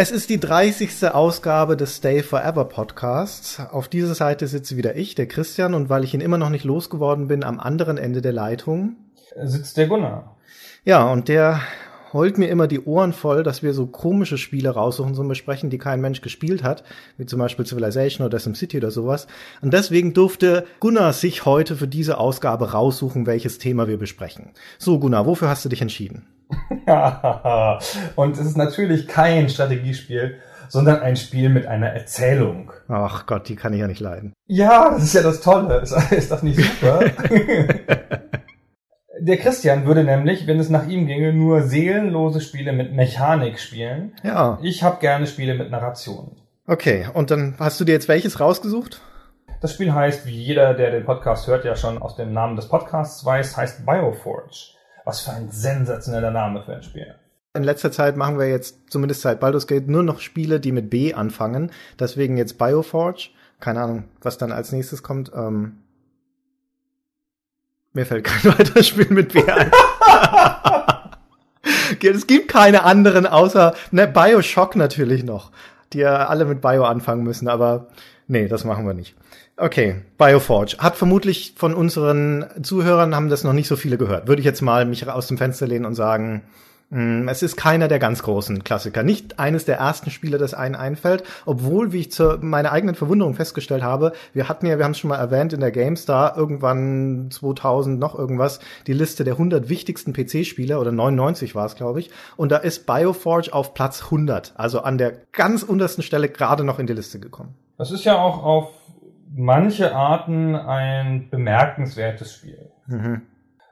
Es ist die 30. Ausgabe des Stay Forever Podcasts. Auf dieser Seite sitze wieder ich, der Christian, und weil ich ihn immer noch nicht losgeworden bin, am anderen Ende der Leitung sitzt der Gunnar. Ja, und der heult mir immer die Ohren voll, dass wir so komische Spiele raussuchen zum Besprechen, die kein Mensch gespielt hat, wie zum Beispiel Civilization oder SimCity oder sowas. Und deswegen durfte Gunnar sich heute für diese Ausgabe raussuchen, welches Thema wir besprechen. So, Gunnar, wofür hast du dich entschieden? und es ist natürlich kein Strategiespiel, sondern ein Spiel mit einer Erzählung. Ach Gott, die kann ich ja nicht leiden. Ja, das ist ja das Tolle. Ist das nicht super? Der Christian würde nämlich, wenn es nach ihm ginge, nur seelenlose Spiele mit Mechanik spielen. Ja. Ich habe gerne Spiele mit Narration. Okay, und dann hast du dir jetzt welches rausgesucht? Das Spiel heißt, wie jeder, der den Podcast hört, ja schon aus dem Namen des Podcasts weiß, heißt Bioforge. Was für ein sensationeller Name für ein Spiel. In letzter Zeit machen wir jetzt, zumindest seit Baldur's Gate, nur noch Spiele, die mit B anfangen. Deswegen jetzt Bioforge. Keine Ahnung, was dann als nächstes kommt. Ähm mir fällt kein weiteres Spiel mit B ein. es gibt keine anderen außer ne, Bioshock natürlich noch, die ja alle mit Bio anfangen müssen, aber nee, das machen wir nicht. Okay, Bioforge. Hat vermutlich von unseren Zuhörern haben das noch nicht so viele gehört. Würde ich jetzt mal mich aus dem Fenster lehnen und sagen, es ist keiner der ganz großen Klassiker. Nicht eines der ersten Spiele, das einen einfällt, obwohl, wie ich zu meiner eigenen Verwunderung festgestellt habe, wir hatten ja, wir haben es schon mal erwähnt in der GameStar, irgendwann 2000 noch irgendwas, die Liste der 100 wichtigsten PC-Spiele, oder 99 war es, glaube ich, und da ist Bioforge auf Platz 100, also an der ganz untersten Stelle gerade noch in die Liste gekommen. Das ist ja auch auf manche Arten ein bemerkenswertes Spiel. Mhm.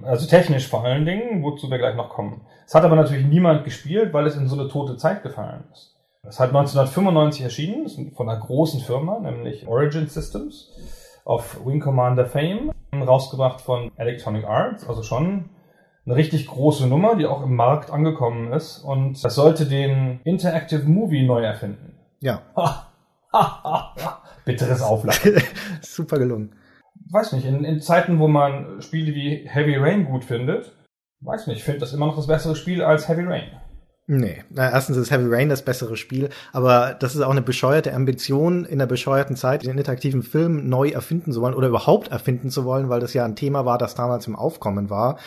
Also technisch vor allen Dingen, wozu wir gleich noch kommen. Es hat aber natürlich niemand gespielt, weil es in so eine tote Zeit gefallen ist. Es hat 1995 erschienen, von einer großen Firma, nämlich Origin Systems, auf Wing Commander Fame, rausgebracht von Electronic Arts, also schon eine richtig große Nummer, die auch im Markt angekommen ist. Und das sollte den Interactive Movie neu erfinden. Ja. Bitteres Auflachen. Super gelungen. Weiß nicht, in, in, Zeiten, wo man Spiele wie Heavy Rain gut findet, weiß nicht, ich finde das immer noch das bessere Spiel als Heavy Rain. Nee, na, erstens ist Heavy Rain das bessere Spiel, aber das ist auch eine bescheuerte Ambition, in einer bescheuerten Zeit den interaktiven Film neu erfinden zu wollen oder überhaupt erfinden zu wollen, weil das ja ein Thema war, das damals im Aufkommen war.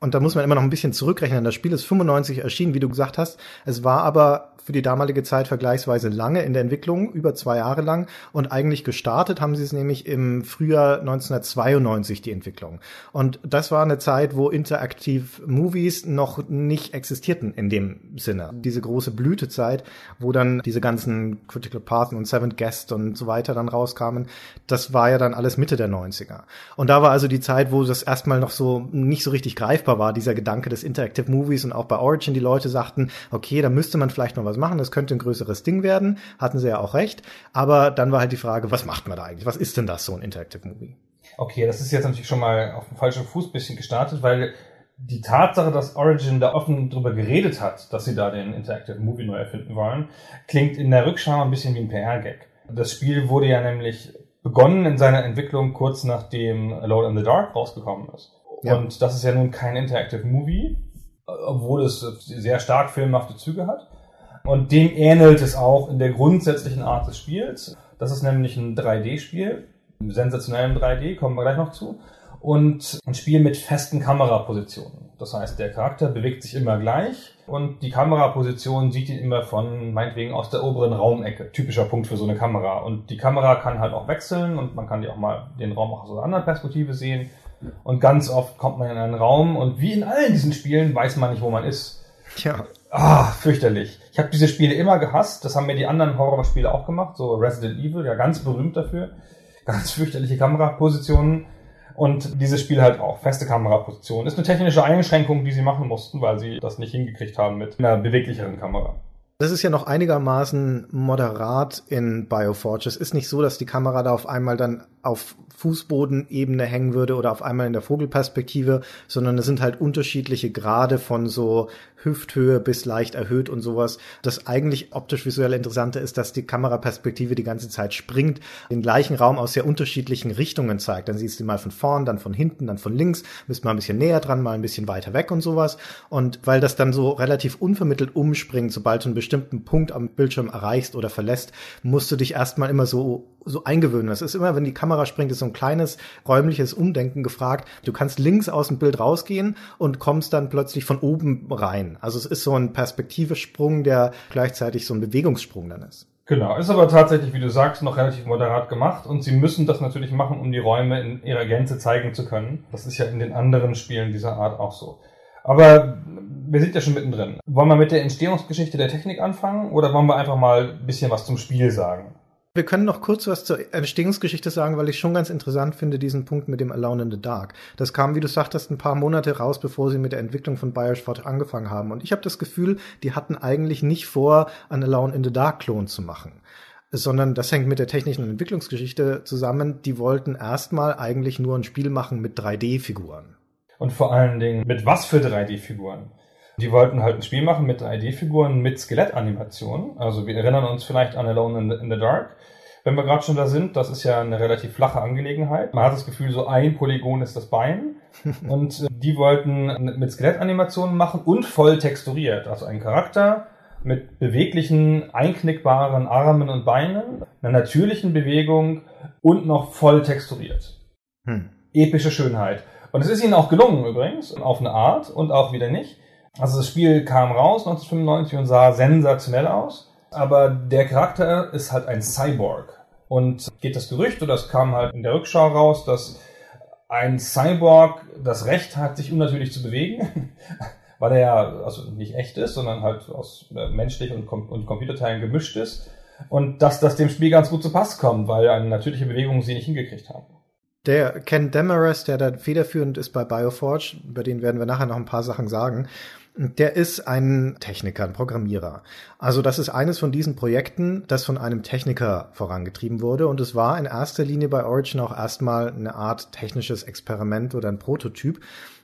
Und da muss man immer noch ein bisschen zurückrechnen. Das Spiel ist 95 erschienen, wie du gesagt hast. Es war aber für die damalige Zeit vergleichsweise lange in der Entwicklung, über zwei Jahre lang. Und eigentlich gestartet haben sie es nämlich im Frühjahr 1992, die Entwicklung. Und das war eine Zeit, wo Interactive Movies noch nicht existierten in dem Sinne. Diese große Blütezeit, wo dann diese ganzen Critical Path und Seventh Guest und so weiter dann rauskamen, das war ja dann alles Mitte der 90er. Und da war also die Zeit, wo das erstmal noch so nicht so richtig greifbar war, dieser Gedanke des Interactive Movies und auch bei Origin die Leute sagten, okay, da müsste man vielleicht noch was was machen, das könnte ein größeres Ding werden, hatten sie ja auch recht. Aber dann war halt die Frage, was macht man da eigentlich? Was ist denn das, so ein Interactive Movie? Okay, das ist jetzt natürlich schon mal auf dem falschen Fuß bisschen gestartet, weil die Tatsache, dass Origin da offen drüber geredet hat, dass sie da den Interactive Movie neu erfinden wollen, klingt in der Rückschau ein bisschen wie ein PR-Gag. Das Spiel wurde ja nämlich begonnen in seiner Entwicklung kurz nachdem Alone in the Dark rausgekommen ist. Ja. Und das ist ja nun kein Interactive Movie, obwohl es sehr stark filmhafte Züge hat. Und dem ähnelt es auch in der grundsätzlichen Art des Spiels. Das ist nämlich ein 3D-Spiel, im sensationellen 3D, kommen wir gleich noch zu. Und ein Spiel mit festen Kamerapositionen. Das heißt, der Charakter bewegt sich immer gleich und die Kameraposition sieht ihn immer von, meinetwegen, aus der oberen Raumecke. Typischer Punkt für so eine Kamera. Und die Kamera kann halt auch wechseln und man kann die auch mal den Raum auch aus einer anderen Perspektive sehen. Und ganz oft kommt man in einen Raum und wie in allen diesen Spielen weiß man nicht, wo man ist. Ja. Ah, fürchterlich. Ich habe diese Spiele immer gehasst. Das haben mir die anderen Horrorspiele auch gemacht. So Resident Evil, ja ganz berühmt dafür. Ganz fürchterliche Kamerapositionen. Und dieses Spiel halt auch. Feste Kameraposition. Ist eine technische Einschränkung, die sie machen mussten, weil sie das nicht hingekriegt haben mit einer beweglicheren Kamera. Das ist ja noch einigermaßen moderat in Bioforge. Es ist nicht so, dass die Kamera da auf einmal dann auf Fußbodenebene hängen würde oder auf einmal in der Vogelperspektive, sondern es sind halt unterschiedliche Grade von so Hüfthöhe bis leicht erhöht und sowas. Das eigentlich optisch visuell Interessante ist, dass die Kameraperspektive die ganze Zeit springt, den gleichen Raum aus sehr unterschiedlichen Richtungen zeigt. Dann siehst du mal von vorn, dann von hinten, dann von links, bist mal ein bisschen näher dran, mal ein bisschen weiter weg und sowas. Und weil das dann so relativ unvermittelt umspringt, sobald du einen bestimmten Punkt am Bildschirm erreichst oder verlässt, musst du dich erstmal immer so so eingewöhnen. Das ist immer, wenn die Kamera springt, ist so ein kleines räumliches Umdenken gefragt. Du kannst links aus dem Bild rausgehen und kommst dann plötzlich von oben rein. Also es ist so ein Perspektivesprung, der gleichzeitig so ein Bewegungssprung dann ist. Genau, ist aber tatsächlich, wie du sagst, noch relativ moderat gemacht und sie müssen das natürlich machen, um die Räume in ihrer Gänze zeigen zu können. Das ist ja in den anderen Spielen dieser Art auch so. Aber wir sind ja schon mittendrin. Wollen wir mit der Entstehungsgeschichte der Technik anfangen oder wollen wir einfach mal ein bisschen was zum Spiel sagen? Wir können noch kurz was zur Entstehungsgeschichte sagen, weil ich schon ganz interessant finde, diesen Punkt mit dem Alone in the Dark. Das kam, wie du sagtest, ein paar Monate raus, bevor sie mit der Entwicklung von Bioshock angefangen haben. Und ich habe das Gefühl, die hatten eigentlich nicht vor, einen Alone in the Dark Klon zu machen sondern das hängt mit der technischen Entwicklungsgeschichte zusammen. Die wollten erstmal eigentlich nur ein Spiel machen mit 3D-Figuren. Und vor allen Dingen mit was für 3D-Figuren? Die wollten halt ein Spiel machen mit 3D-Figuren, mit Skelettanimationen. Also wir erinnern uns vielleicht an Alone in the, in the Dark. Wenn wir gerade schon da sind, das ist ja eine relativ flache Angelegenheit. Man hat das Gefühl, so ein Polygon ist das Bein. Und äh, die wollten mit Skelettanimationen machen und voll texturiert. Also ein Charakter mit beweglichen, einknickbaren Armen und Beinen, einer natürlichen Bewegung und noch voll texturiert. Hm. Epische Schönheit. Und es ist ihnen auch gelungen übrigens, auf eine Art und auch wieder nicht. Also das Spiel kam raus 1995 und sah sensationell aus, aber der Charakter ist halt ein Cyborg. Und geht das Gerücht, oder es kam halt in der Rückschau raus, dass ein Cyborg das Recht hat, sich unnatürlich zu bewegen, weil er ja also nicht echt ist, sondern halt aus äh, menschlich und, Com und Computerteilen gemischt ist. Und dass das dem Spiel ganz gut zu Pass kommt, weil eine natürliche Bewegung sie nicht hingekriegt haben. Der Ken Demarest, der da federführend ist bei Bioforge, über den werden wir nachher noch ein paar Sachen sagen, der ist ein Techniker, ein Programmierer. Also das ist eines von diesen Projekten, das von einem Techniker vorangetrieben wurde und es war in erster Linie bei Origin auch erstmal eine Art technisches Experiment oder ein Prototyp.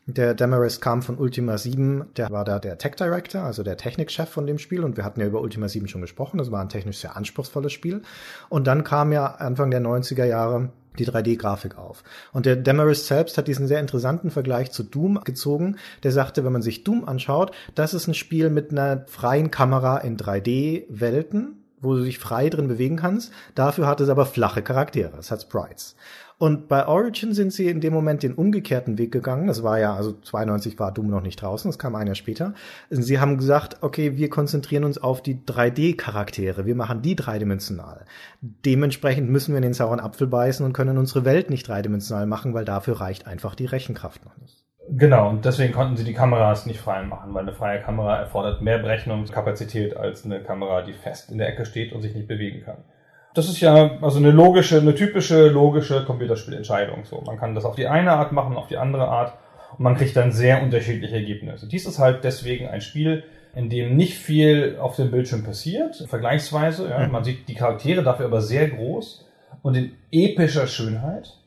Der Demarest kam von Ultima 7, der war da der Tech Director, also der Technikchef von dem Spiel und wir hatten ja über Ultima 7 schon gesprochen, das war ein technisch sehr anspruchsvolles Spiel. Und dann kam ja Anfang der 90er Jahre die 3D-Grafik auf. Und der Demarest selbst hat diesen sehr interessanten Vergleich zu Doom gezogen. Der sagte, wenn man sich Doom anschaut, das ist ein Spiel mit einer freien Kamera in 3D-Welten, wo du dich frei drin bewegen kannst. Dafür hat es aber flache Charaktere. Es hat Sprites. Und bei Origin sind sie in dem Moment den umgekehrten Weg gegangen. Das war ja, also 92 war Doom noch nicht draußen, das kam ein Jahr später. Sie haben gesagt, okay, wir konzentrieren uns auf die 3D-Charaktere. Wir machen die dreidimensional. Dementsprechend müssen wir in den sauren Apfel beißen und können unsere Welt nicht dreidimensional machen, weil dafür reicht einfach die Rechenkraft noch nicht. Genau, und deswegen konnten sie die Kameras nicht frei machen, weil eine freie Kamera erfordert mehr Berechnungskapazität als eine Kamera, die fest in der Ecke steht und sich nicht bewegen kann. Das ist ja also eine logische, eine typische logische Computerspielentscheidung. So, man kann das auf die eine Art machen, auf die andere Art und man kriegt dann sehr unterschiedliche Ergebnisse. Dies ist halt deswegen ein Spiel, in dem nicht viel auf dem Bildschirm passiert, vergleichsweise. Ja, mhm. Man sieht die Charaktere dafür aber sehr groß und in epischer Schönheit.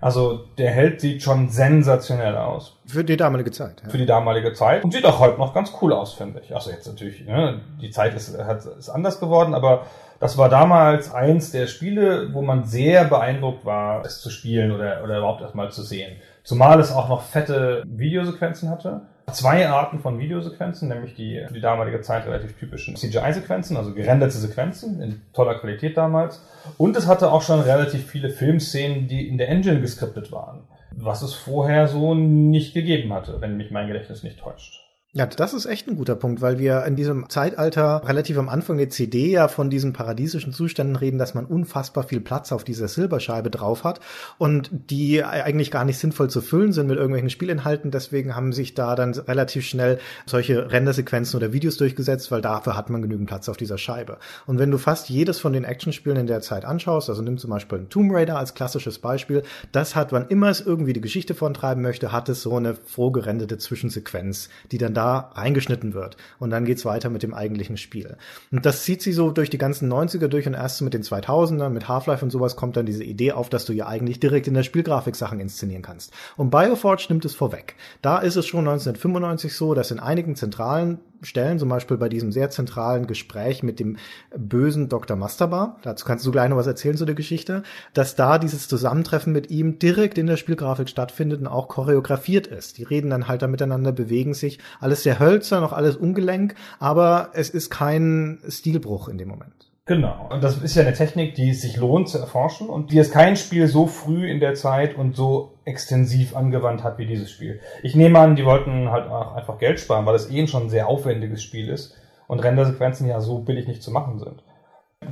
Also der Held sieht schon sensationell aus. Für die damalige Zeit. Ja. Für die damalige Zeit. Und sieht auch heute noch ganz cool aus, finde ich. Also jetzt natürlich, ne, die Zeit ist, hat, ist anders geworden, aber das war damals eins der Spiele, wo man sehr beeindruckt war, es zu spielen oder, oder überhaupt erstmal zu sehen. Zumal es auch noch fette Videosequenzen hatte. Zwei Arten von Videosequenzen, nämlich die für die damalige Zeit relativ typischen CGI-Sequenzen, also gerenderte Sequenzen in toller Qualität damals. Und es hatte auch schon relativ viele Filmszenen, die in der Engine geskriptet waren. Was es vorher so nicht gegeben hatte, wenn mich mein Gedächtnis nicht täuscht. Ja, das ist echt ein guter Punkt, weil wir in diesem Zeitalter relativ am Anfang der CD ja von diesen paradiesischen Zuständen reden, dass man unfassbar viel Platz auf dieser Silberscheibe drauf hat und die eigentlich gar nicht sinnvoll zu füllen sind mit irgendwelchen Spielinhalten. Deswegen haben sich da dann relativ schnell solche Rendersequenzen oder Videos durchgesetzt, weil dafür hat man genügend Platz auf dieser Scheibe. Und wenn du fast jedes von den Actionspielen in der Zeit anschaust, also nimm zum Beispiel einen Tomb Raider als klassisches Beispiel, das hat, wann immer es irgendwie die Geschichte vorantreiben möchte, hat es so eine vorgerenderte Zwischensequenz, die dann da da reingeschnitten wird. Und dann geht's weiter mit dem eigentlichen Spiel. Und das zieht sie so durch die ganzen 90er durch und erst mit den 2000ern, mit Half-Life und sowas kommt dann diese Idee auf, dass du ja eigentlich direkt in der Spielgrafik Sachen inszenieren kannst. Und Bioforge nimmt es vorweg. Da ist es schon 1995 so, dass in einigen zentralen Stellen, zum Beispiel bei diesem sehr zentralen Gespräch mit dem bösen Dr. Masterbar, dazu kannst du gleich noch was erzählen zu der Geschichte, dass da dieses Zusammentreffen mit ihm direkt in der Spielgrafik stattfindet und auch choreografiert ist. Die reden dann halt da miteinander, bewegen sich, alles sehr hölzer, noch alles ungelenk, aber es ist kein Stilbruch in dem Moment. Genau. Und das ist ja eine Technik, die es sich lohnt zu erforschen und die es kein Spiel so früh in der Zeit und so extensiv angewandt hat wie dieses Spiel. Ich nehme an, die wollten halt auch einfach Geld sparen, weil es eh schon ein sehr aufwendiges Spiel ist und Rendersequenzen ja so billig nicht zu machen sind.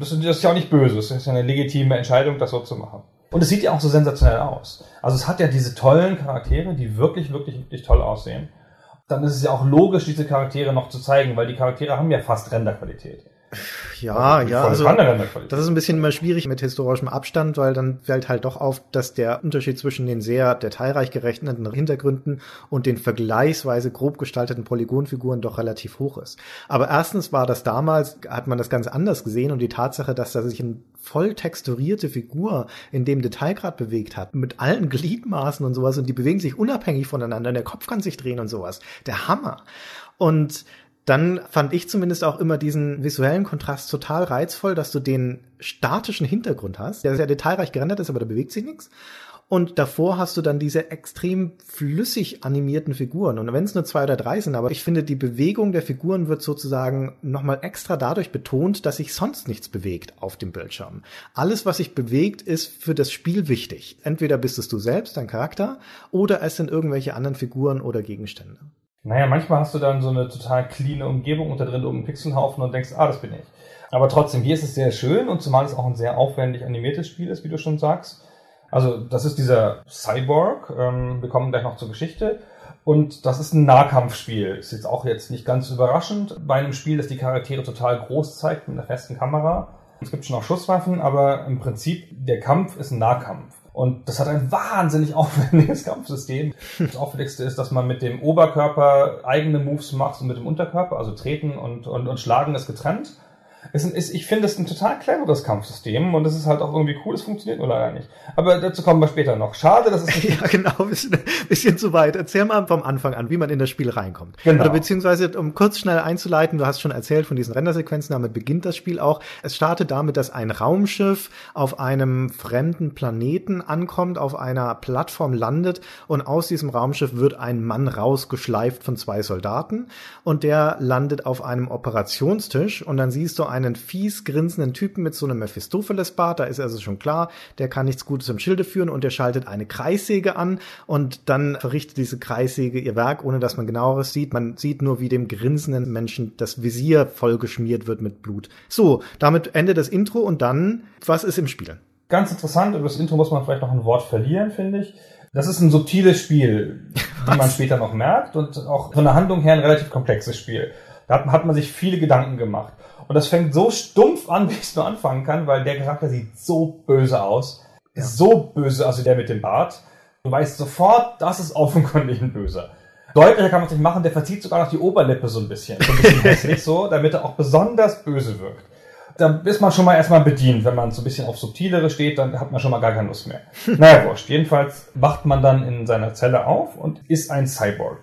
Das ist ja auch nicht böse, es ist ja eine legitime Entscheidung, das so zu machen. Und es sieht ja auch so sensationell aus. Also es hat ja diese tollen Charaktere, die wirklich, wirklich, wirklich toll aussehen. Dann ist es ja auch logisch, diese Charaktere noch zu zeigen, weil die Charaktere haben ja fast Renderqualität. Ja, ja, also das ist ein bisschen immer schwierig mit historischem Abstand, weil dann fällt halt doch auf, dass der Unterschied zwischen den sehr detailreich gerechneten Hintergründen und den vergleichsweise grob gestalteten Polygonfiguren doch relativ hoch ist. Aber erstens war das damals, hat man das ganz anders gesehen und die Tatsache, dass da sich ein voll texturierte Figur in dem Detailgrad bewegt hat, mit allen Gliedmaßen und sowas und die bewegen sich unabhängig voneinander, der Kopf kann sich drehen und sowas. Der Hammer. Und dann fand ich zumindest auch immer diesen visuellen Kontrast total reizvoll, dass du den statischen Hintergrund hast, der sehr detailreich gerendert ist, aber da bewegt sich nichts. Und davor hast du dann diese extrem flüssig animierten Figuren. Und wenn es nur zwei oder drei sind, aber ich finde, die Bewegung der Figuren wird sozusagen nochmal extra dadurch betont, dass sich sonst nichts bewegt auf dem Bildschirm. Alles, was sich bewegt, ist für das Spiel wichtig. Entweder bist es du selbst, dein Charakter, oder es sind irgendwelche anderen Figuren oder Gegenstände. Naja, manchmal hast du dann so eine total clean Umgebung und da drin oben einen Pixelhaufen und denkst, ah, das bin ich. Aber trotzdem, hier ist es sehr schön und zumal es auch ein sehr aufwendig animiertes Spiel ist, wie du schon sagst. Also, das ist dieser Cyborg. Ähm, wir kommen gleich noch zur Geschichte. Und das ist ein Nahkampfspiel. Ist jetzt auch jetzt nicht ganz überraschend bei einem Spiel, das die Charaktere total groß zeigt mit einer festen Kamera. Es gibt schon auch Schusswaffen, aber im Prinzip der Kampf ist ein Nahkampf. Und das hat ein wahnsinnig aufwendiges Kampfsystem. Das Auffälligste ist, dass man mit dem Oberkörper eigene Moves macht und mit dem Unterkörper, also treten und, und, und schlagen ist getrennt ist, ist, ich finde es ein total cleveres Kampfsystem und es ist halt auch irgendwie cool, es funktioniert nur leider nicht. Aber dazu kommen wir später noch. Schade, dass es nicht. ja, genau, bisschen, bisschen zu weit. Erzähl mal vom Anfang an, wie man in das Spiel reinkommt. Genau. Oder beziehungsweise, um kurz schnell einzuleiten, du hast schon erzählt von diesen Rendersequenzen, damit beginnt das Spiel auch. Es startet damit, dass ein Raumschiff auf einem fremden Planeten ankommt, auf einer Plattform landet und aus diesem Raumschiff wird ein Mann rausgeschleift von zwei Soldaten und der landet auf einem Operationstisch und dann siehst du einen fies grinsenden Typen mit so einem Mephistopheles-Bart. Da ist also schon klar, der kann nichts Gutes im Schilde führen und der schaltet eine Kreissäge an und dann verrichtet diese Kreissäge ihr Werk, ohne dass man genaueres sieht. Man sieht nur, wie dem grinsenden Menschen das Visier vollgeschmiert wird mit Blut. So, damit endet das Intro und dann, was ist im Spiel? Ganz interessant, über das Intro muss man vielleicht noch ein Wort verlieren, finde ich. Das ist ein subtiles Spiel, wie man später noch merkt und auch von der Handlung her ein relativ komplexes Spiel. Da hat man sich viele Gedanken gemacht. Und das fängt so stumpf an, wie ich es nur anfangen kann, weil der Charakter sieht so böse aus. Ja. So böse, also der mit dem Bart. Du weißt sofort, das ist offenkundig ein Böser. Deutlicher kann man es nicht machen, der verzieht sogar noch die Oberlippe so ein bisschen. So ein bisschen hässlich so, damit er auch besonders böse wirkt. Da ist man schon mal erstmal bedient. Wenn man so ein bisschen auf subtilere steht, dann hat man schon mal gar keine Lust mehr. naja, wurscht. Jedenfalls wacht man dann in seiner Zelle auf und ist ein Cyborg.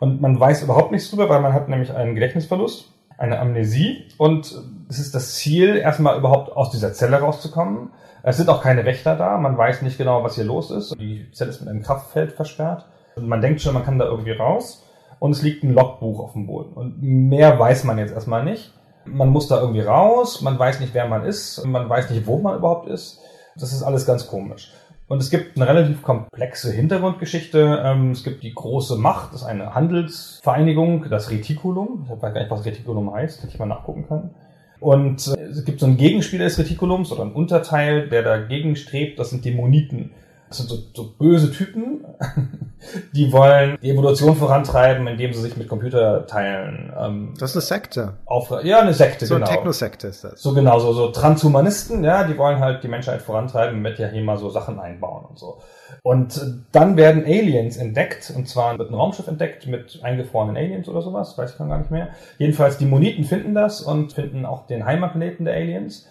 Und man weiß überhaupt nichts drüber, weil man hat nämlich einen Gedächtnisverlust eine Amnesie und es ist das Ziel, erstmal überhaupt aus dieser Zelle rauszukommen. Es sind auch keine Wächter da, man weiß nicht genau, was hier los ist. Die Zelle ist mit einem Kraftfeld versperrt. Und man denkt schon, man kann da irgendwie raus. Und es liegt ein Logbuch auf dem Boden. Und mehr weiß man jetzt erstmal nicht. Man muss da irgendwie raus, man weiß nicht, wer man ist, man weiß nicht, wo man überhaupt ist. Das ist alles ganz komisch. Und es gibt eine relativ komplexe Hintergrundgeschichte. Ähm, es gibt die große Macht, das ist eine Handelsvereinigung, das Reticulum. Ich weiß gar nicht, was Reticulum heißt, hätte ich mal nachgucken können. Und äh, es gibt so einen Gegenspieler des Reticulums oder einen Unterteil, der dagegen strebt, das sind Dämoniten. Das sind so, so böse Typen, Die wollen die Evolution vorantreiben, indem sie sich mit Computerteilen ähm, Das ist eine Sekte. auf ja eine Sekte So eine genau. Technosekte ist das. So genau, so, so Transhumanisten, ja, die wollen halt die Menschheit vorantreiben, mit ja hier mal so Sachen einbauen und so. Und äh, dann werden Aliens entdeckt, und zwar wird ein Raumschiff entdeckt mit eingefrorenen Aliens oder sowas, weiß ich gar nicht mehr. Jedenfalls, die Moniten finden das und finden auch den Heimatplaneten der Aliens.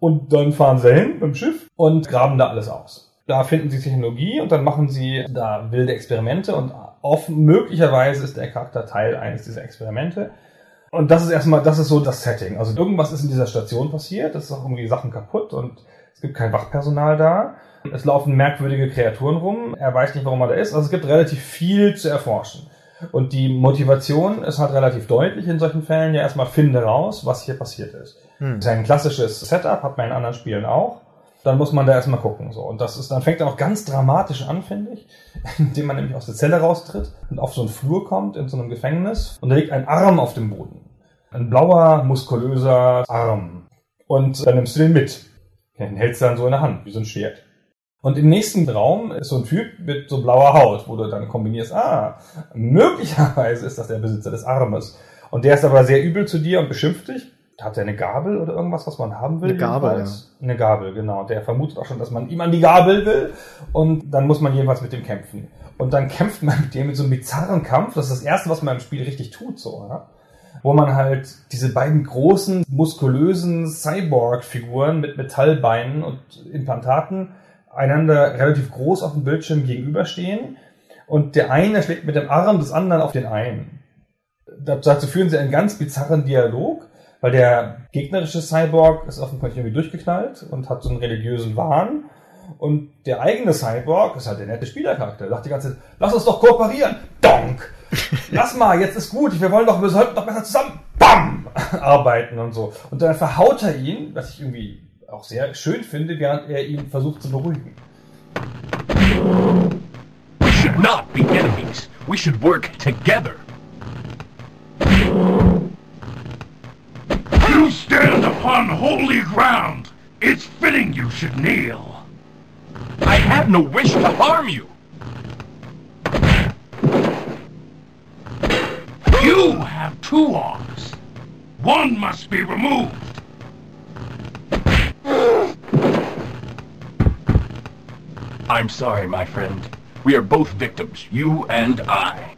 Und dann fahren sie hin mit dem Schiff und graben da alles aus. Da finden sie Technologie und dann machen sie da wilde Experimente und offen, möglicherweise ist der Charakter Teil eines dieser Experimente. Und das ist erstmal, das ist so das Setting. Also irgendwas ist in dieser Station passiert, es ist auch irgendwie Sachen kaputt und es gibt kein Wachpersonal da. Es laufen merkwürdige Kreaturen rum. Er weiß nicht, warum er da ist. Also es gibt relativ viel zu erforschen. Und die Motivation ist halt relativ deutlich in solchen Fällen. Ja, erstmal finde raus, was hier passiert ist. Hm. Das ist ein klassisches Setup, hat man in anderen Spielen auch. Dann muss man da erstmal gucken. So. Und das ist, dann fängt er auch ganz dramatisch an, finde ich, indem man nämlich aus der Zelle raustritt und auf so einen Flur kommt, in so einem Gefängnis. Und da liegt ein Arm auf dem Boden. Ein blauer, muskulöser Arm. Und dann nimmst du den mit. Den hältst du dann so in der Hand, wie so ein Schwert. Und im nächsten Raum ist so ein Typ mit so blauer Haut, wo du dann kombinierst, ah, möglicherweise ist das der Besitzer des Armes. Und der ist aber sehr übel zu dir und beschimpft dich. Hat er eine Gabel oder irgendwas, was man haben will? Eine Gabel, jedenfalls? Eine Gabel, genau. Der vermutet auch schon, dass man ihm an die Gabel will. Und dann muss man jedenfalls mit dem kämpfen. Und dann kämpft man mit dem mit so einem bizarren Kampf. Das ist das Erste, was man im Spiel richtig tut, so, ja? wo man halt diese beiden großen, muskulösen Cyborg-Figuren mit Metallbeinen und Implantaten einander relativ groß auf dem Bildschirm gegenüberstehen und der eine schlägt mit dem Arm des anderen auf den einen. Dazu führen sie einen ganz bizarren Dialog, weil der gegnerische Cyborg ist offensichtlich irgendwie durchgeknallt und hat so einen religiösen Wahn. Und der eigene Cyborg ist halt der nette Spielercharakter. Der sagt die ganze Zeit, lass uns doch kooperieren. Donk! Lass mal, jetzt ist gut. Wir wollen doch, wir sollten doch besser zusammen, bam, arbeiten und so. Und dann verhaut er ihn, was ich irgendwie auch sehr schön finde, während er ihn versucht zu beruhigen. We should not be enemies. We should work together. You stand upon holy ground. It's fitting you should kneel. I have no wish to harm you. You have two arms. One must be removed. I'm sorry, my friend. We are both victims, you and I.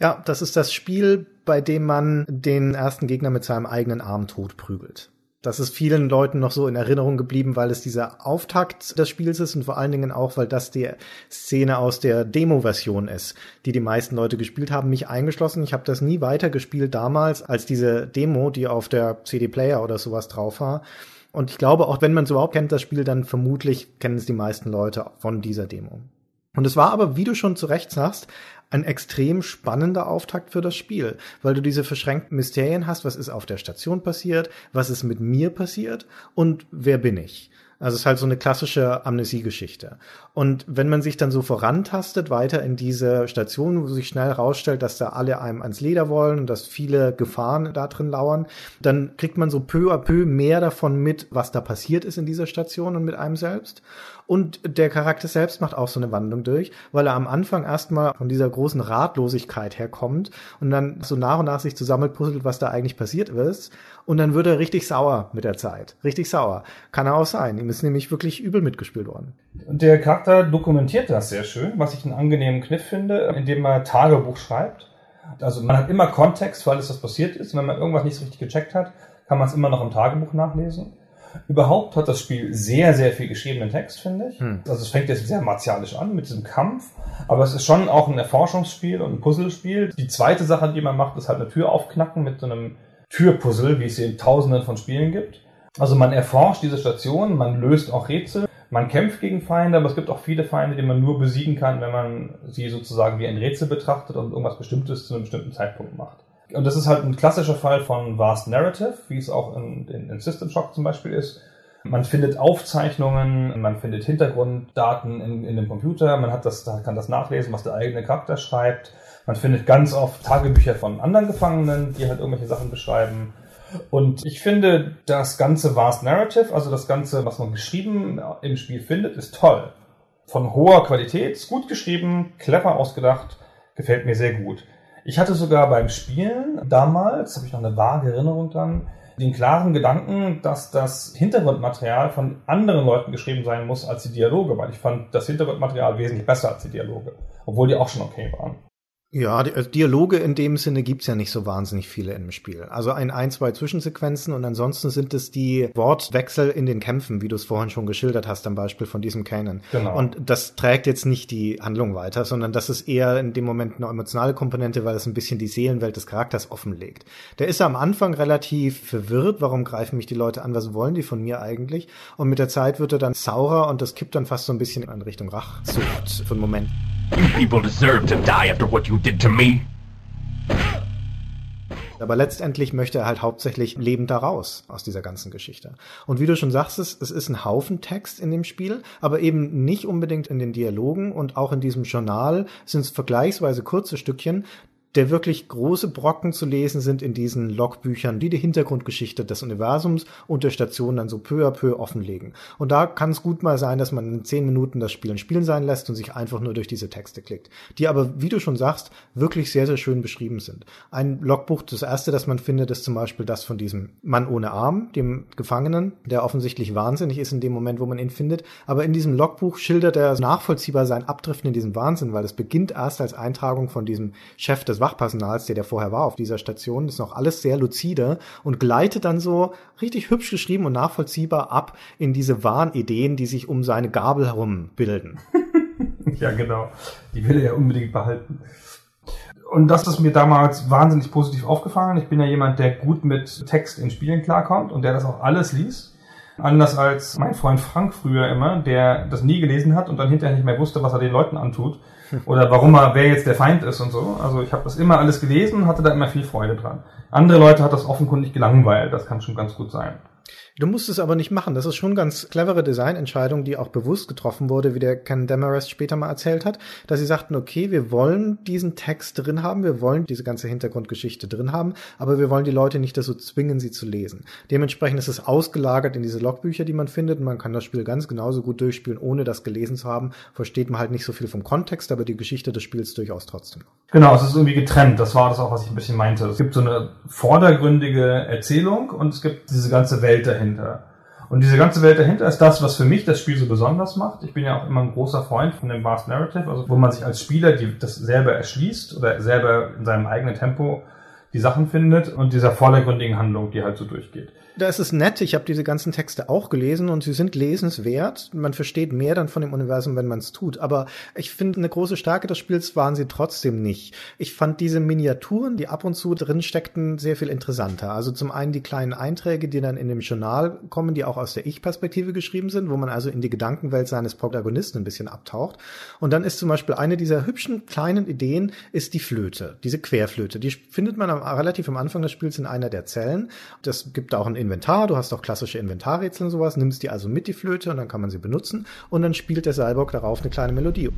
Ja, das ist das Spiel, bei dem man den ersten Gegner mit seinem eigenen Arm totprügelt. Das ist vielen Leuten noch so in Erinnerung geblieben, weil es dieser Auftakt des Spiels ist und vor allen Dingen auch, weil das die Szene aus der Demo-Version ist, die die meisten Leute gespielt haben, mich eingeschlossen. Ich habe das nie weiter gespielt damals als diese Demo, die auf der CD-Player oder sowas drauf war. Und ich glaube, auch wenn man es überhaupt kennt, das Spiel, dann vermutlich kennen es die meisten Leute von dieser Demo. Und es war aber, wie du schon zu Recht sagst, ein extrem spannender Auftakt für das Spiel, weil du diese verschränkten Mysterien hast, was ist auf der Station passiert, was ist mit mir passiert und wer bin ich. Also es ist halt so eine klassische Amnesiegeschichte. Und wenn man sich dann so vorantastet weiter in diese Station, wo sich schnell herausstellt, dass da alle einem ans Leder wollen und dass viele Gefahren da drin lauern, dann kriegt man so peu à peu mehr davon mit, was da passiert ist in dieser Station und mit einem selbst. Und der Charakter selbst macht auch so eine Wandlung durch, weil er am Anfang erstmal von dieser großen Ratlosigkeit herkommt und dann so nach und nach sich zusammenpuzzelt, was da eigentlich passiert ist. Und dann wird er richtig sauer mit der Zeit. Richtig sauer. Kann er auch sein. Ihm ist nämlich wirklich übel mitgespielt worden. Und der Charakter dokumentiert das sehr schön, was ich einen angenehmen Kniff finde, indem er Tagebuch schreibt. Also man hat immer Kontext für alles, was passiert ist. Wenn man irgendwas nicht so richtig gecheckt hat, kann man es immer noch im Tagebuch nachlesen. Überhaupt hat das Spiel sehr, sehr viel geschriebenen Text, finde ich. Hm. Also es fängt jetzt sehr martialisch an mit diesem Kampf, aber es ist schon auch ein Erforschungsspiel und ein Puzzlespiel. Die zweite Sache, die man macht, ist halt eine Tür aufknacken mit so einem Türpuzzle, wie es sie in tausenden von Spielen gibt. Also man erforscht diese Station, man löst auch Rätsel, man kämpft gegen Feinde, aber es gibt auch viele Feinde, die man nur besiegen kann, wenn man sie sozusagen wie ein Rätsel betrachtet und irgendwas Bestimmtes zu einem bestimmten Zeitpunkt macht. Und das ist halt ein klassischer Fall von Vast Narrative, wie es auch in, in, in System Shock zum Beispiel ist. Man findet Aufzeichnungen, man findet Hintergrunddaten in, in dem Computer, man hat das, kann das nachlesen, was der eigene Charakter schreibt. Man findet ganz oft Tagebücher von anderen Gefangenen, die halt irgendwelche Sachen beschreiben. Und ich finde, das ganze Vast Narrative, also das ganze, was man geschrieben im Spiel findet, ist toll. von hoher Qualität, gut geschrieben, clever ausgedacht, gefällt mir sehr gut. Ich hatte sogar beim Spielen damals, habe ich noch eine vage Erinnerung dran, den klaren Gedanken, dass das Hintergrundmaterial von anderen Leuten geschrieben sein muss als die Dialoge, weil ich fand das Hintergrundmaterial wesentlich besser als die Dialoge, obwohl die auch schon okay waren. Ja, also Dialoge in dem Sinne gibt's ja nicht so wahnsinnig viele im Spiel. Also ein, ein, zwei Zwischensequenzen und ansonsten sind es die Wortwechsel in den Kämpfen, wie du es vorhin schon geschildert hast, am Beispiel von diesem Canon. Genau. Und das trägt jetzt nicht die Handlung weiter, sondern das ist eher in dem Moment eine emotionale Komponente, weil es ein bisschen die Seelenwelt des Charakters offenlegt. Der ist am Anfang relativ verwirrt, warum greifen mich die Leute an, was wollen die von mir eigentlich? Und mit der Zeit wird er dann saurer und das kippt dann fast so ein bisschen in Richtung Rachsucht für einen Moment. You people deserve to die after what you did to me. Aber letztendlich möchte er halt hauptsächlich lebend da aus dieser ganzen Geschichte. Und wie du schon sagst, es, es ist ein Haufen Text in dem Spiel, aber eben nicht unbedingt in den Dialogen und auch in diesem Journal sind es vergleichsweise kurze Stückchen, der wirklich große Brocken zu lesen sind in diesen Logbüchern, die die Hintergrundgeschichte des Universums und der Station dann so peu à peu offenlegen. Und da kann es gut mal sein, dass man in zehn Minuten das Spielen spielen sein lässt und sich einfach nur durch diese Texte klickt, die aber, wie du schon sagst, wirklich sehr, sehr schön beschrieben sind. Ein Logbuch, das erste, das man findet, ist zum Beispiel das von diesem Mann ohne Arm, dem Gefangenen, der offensichtlich wahnsinnig ist in dem Moment, wo man ihn findet. Aber in diesem Logbuch schildert er nachvollziehbar sein Abdriften in diesem Wahnsinn, weil es beginnt erst als Eintragung von diesem Chef des Wachpersonals, der der vorher war auf dieser Station. Ist noch alles sehr lucide und gleitet dann so richtig hübsch geschrieben und nachvollziehbar ab in diese Wahnideen, die sich um seine Gabel herum bilden. ja, genau. Die will er ja unbedingt behalten. Und das ist mir damals wahnsinnig positiv aufgefallen. Ich bin ja jemand, der gut mit Text in Spielen klarkommt und der das auch alles liest. Anders als mein Freund Frank früher immer, der das nie gelesen hat und dann hinterher nicht mehr wusste, was er den Leuten antut oder warum er, wer jetzt der Feind ist und so. Also ich habe das immer alles gelesen hatte da immer viel Freude dran. Andere Leute hat das offenkundig gelangweilt, das kann schon ganz gut sein. Du musst es aber nicht machen. Das ist schon ganz clevere Designentscheidung, die auch bewusst getroffen wurde, wie der Ken Demarest später mal erzählt hat, dass sie sagten, okay, wir wollen diesen Text drin haben, wir wollen diese ganze Hintergrundgeschichte drin haben, aber wir wollen die Leute nicht dazu zwingen, sie zu lesen. Dementsprechend ist es ausgelagert in diese Logbücher, die man findet. Man kann das Spiel ganz genauso gut durchspielen, ohne das gelesen zu haben. Versteht man halt nicht so viel vom Kontext, aber die Geschichte des Spiels durchaus trotzdem. Genau, es ist irgendwie getrennt. Das war das auch, was ich ein bisschen meinte. Es gibt so eine vordergründige Erzählung und es gibt diese ganze Welt dahinter dahinter. Und diese ganze Welt dahinter ist das, was für mich das Spiel so besonders macht. Ich bin ja auch immer ein großer Freund von dem Vast Narrative, also wo man sich als Spieler die, das selber erschließt oder selber in seinem eigenen Tempo die Sachen findet und dieser vordergründigen Handlung, die halt so durchgeht da ist es nett. Ich habe diese ganzen Texte auch gelesen und sie sind lesenswert. Man versteht mehr dann von dem Universum, wenn man es tut. Aber ich finde, eine große Stärke des Spiels waren sie trotzdem nicht. Ich fand diese Miniaturen, die ab und zu drin steckten, sehr viel interessanter. Also zum einen die kleinen Einträge, die dann in dem Journal kommen, die auch aus der Ich-Perspektive geschrieben sind, wo man also in die Gedankenwelt seines Protagonisten ein bisschen abtaucht. Und dann ist zum Beispiel eine dieser hübschen kleinen Ideen ist die Flöte, diese Querflöte. Die findet man am, relativ am Anfang des Spiels in einer der Zellen. Das gibt auch ein Inventar, du hast auch klassische Inventarrätsel und sowas, nimmst die also mit die Flöte und dann kann man sie benutzen und dann spielt der Cyborg darauf eine kleine Melodie.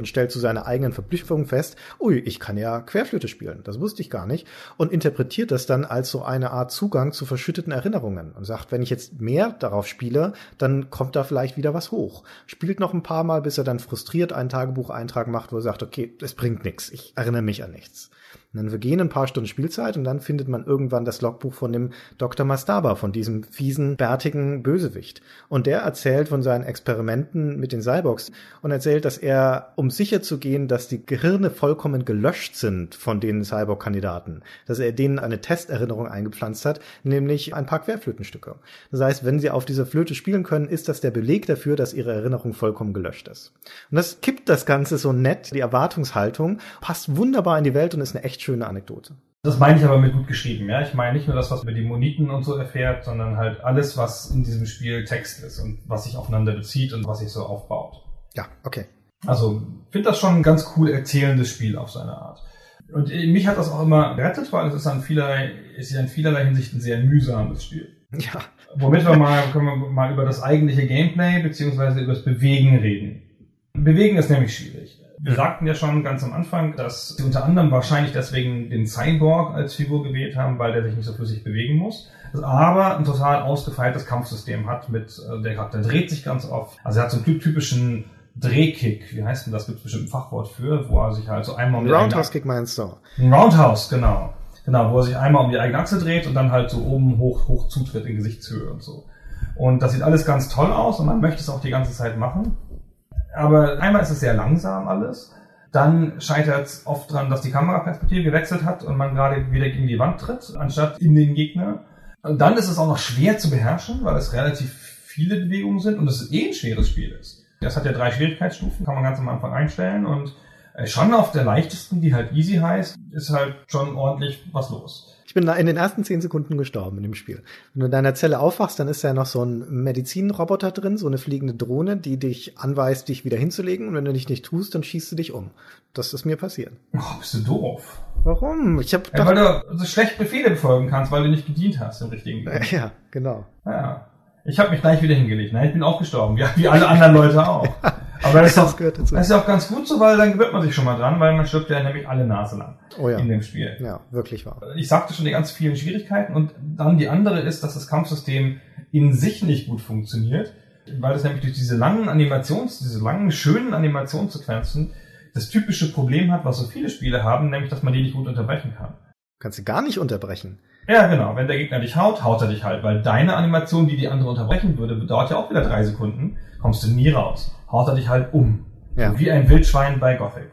Und stellt zu seiner eigenen Verblüffung fest, ui, ich kann ja Querflöte spielen, das wusste ich gar nicht, und interpretiert das dann als so eine Art Zugang zu verschütteten Erinnerungen und sagt, wenn ich jetzt mehr darauf spiele, dann kommt da vielleicht wieder was hoch. Spielt noch ein paar Mal, bis er dann frustriert einen Tagebucheintrag macht, wo er sagt, okay, es bringt nichts, ich erinnere mich an nichts. Und dann vergehen ein paar Stunden Spielzeit und dann findet man irgendwann das Logbuch von dem Dr. Mastaba, von diesem fiesen, bärtigen Bösewicht. Und der erzählt von seinen Experimenten mit den Cyborgs und erzählt, dass er, um sicher zu gehen, dass die Gehirne vollkommen gelöscht sind von den Cyborg-Kandidaten, dass er denen eine Testerinnerung eingepflanzt hat, nämlich ein paar Querflötenstücke. Das heißt, wenn sie auf dieser Flöte spielen können, ist das der Beleg dafür, dass ihre Erinnerung vollkommen gelöscht ist. Und das kippt das Ganze so nett, die Erwartungshaltung, passt wunderbar in die Welt und ist eine echt echt schöne Anekdote. Das meine ich aber mit gut geschrieben, ja. Ich meine nicht nur das, was über die Moniten und so erfährt, sondern halt alles, was in diesem Spiel Text ist und was sich aufeinander bezieht und was sich so aufbaut. Ja, okay. Also, finde das schon ein ganz cool erzählendes Spiel auf seine Art. Und mich hat das auch immer gerettet, weil es ist an vielerlei, ist ja in vielerlei Hinsicht ein sehr mühsames Spiel. Ja. Womit wir mal, können wir mal über das eigentliche Gameplay beziehungsweise über das Bewegen reden. Bewegen ist nämlich schwierig Wir sagten ja schon ganz am Anfang, dass sie unter anderem wahrscheinlich deswegen den Cyborg als Figur gewählt haben, weil der sich nicht so flüssig bewegen muss. Aber ein total ausgefeiltes Kampfsystem hat mit, äh, der Charakter dreht sich ganz oft. Also er hat so einen typischen Drehkick, wie heißt denn das? Gibt es bestimmt ein Fachwort für, wo er sich halt so einmal um die Roundhouse Kick meinst du? Ein Roundhouse, genau. Genau, wo er sich einmal um die eigene Achse dreht und dann halt so oben hoch, hoch zutritt in Gesichtshöhe und so. Und das sieht alles ganz toll aus und man möchte es auch die ganze Zeit machen. Aber einmal ist es sehr langsam alles. Dann scheitert es oft dran, dass die Kameraperspektive gewechselt hat und man gerade wieder gegen die Wand tritt, anstatt in den Gegner. Und dann ist es auch noch schwer zu beherrschen, weil es relativ viele Bewegungen sind und es eh ein schweres Spiel ist. Das hat ja drei Schwierigkeitsstufen, kann man ganz am Anfang einstellen und äh, schon auf der leichtesten, die halt easy heißt, ist halt schon ordentlich was los. Ich bin da in den ersten zehn Sekunden gestorben in dem Spiel. Wenn du in deiner Zelle aufwachst, dann ist ja noch so ein Medizinroboter drin, so eine fliegende Drohne, die dich anweist, dich wieder hinzulegen. Und wenn du dich nicht tust, dann schießt du dich um. Das ist mir passiert. Oh, bist du doof. Warum? Ich hab ja, weil du so schlecht Befehle befolgen kannst, weil du nicht gedient hast im richtigen Leben. Ja, genau. Ja. Ich habe mich gleich wieder hingelegt. Nein, ich bin auch gestorben, wie, wie alle anderen Leute auch. Aber das, das, ist auch, das ist ja auch ganz gut so, weil dann gewöhnt man sich schon mal dran, weil man stirbt ja nämlich alle Nase lang oh ja. in dem Spiel. Ja, wirklich wahr. Ich sagte schon die ganz vielen Schwierigkeiten und dann die andere ist, dass das Kampfsystem in sich nicht gut funktioniert, weil es nämlich durch diese langen Animations, diese langen, schönen Animationssequenzen das typische Problem hat, was so viele Spiele haben, nämlich, dass man die nicht gut unterbrechen kann. Kannst du gar nicht unterbrechen. Ja, genau. Wenn der Gegner dich haut, haut er dich halt, weil deine Animation, die die andere unterbrechen würde, dauert ja auch wieder drei Sekunden, kommst du nie raus. Haut er dich halt um. Ja. Wie ein Wildschwein bei Gothic.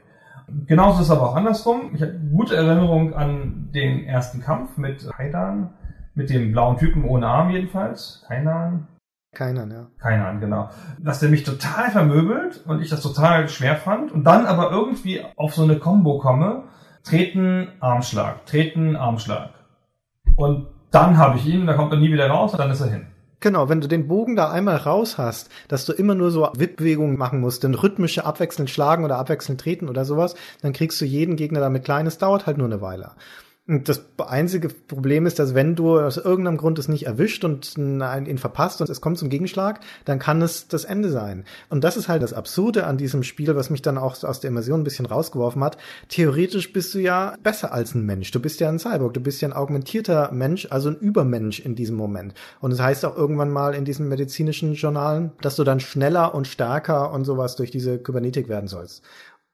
Genauso ist es aber auch andersrum. Ich habe gute Erinnerung an den ersten Kampf mit Haidan, mit dem blauen Typen ohne Arm jedenfalls. Kainan. Keiner, ja. Keiner, genau. Dass der mich total vermöbelt und ich das total schwer fand und dann aber irgendwie auf so eine Combo komme. Treten, Armschlag, treten, Armschlag. Und dann habe ich ihn, da kommt er nie wieder raus und dann ist er hin. Genau, wenn du den Bogen da einmal raus hast, dass du immer nur so Wippbewegungen machen musst, denn rhythmische abwechselnd schlagen oder abwechselnd treten oder sowas, dann kriegst du jeden Gegner damit klein. Es dauert halt nur eine Weile. Und das einzige Problem ist, dass wenn du aus irgendeinem Grund es nicht erwischt und ihn verpasst und es kommt zum Gegenschlag, dann kann es das Ende sein. Und das ist halt das Absurde an diesem Spiel, was mich dann auch aus der Immersion ein bisschen rausgeworfen hat. Theoretisch bist du ja besser als ein Mensch. Du bist ja ein Cyborg, du bist ja ein augmentierter Mensch, also ein Übermensch in diesem Moment. Und es das heißt auch irgendwann mal in diesen medizinischen Journalen, dass du dann schneller und stärker und sowas durch diese Kybernetik werden sollst.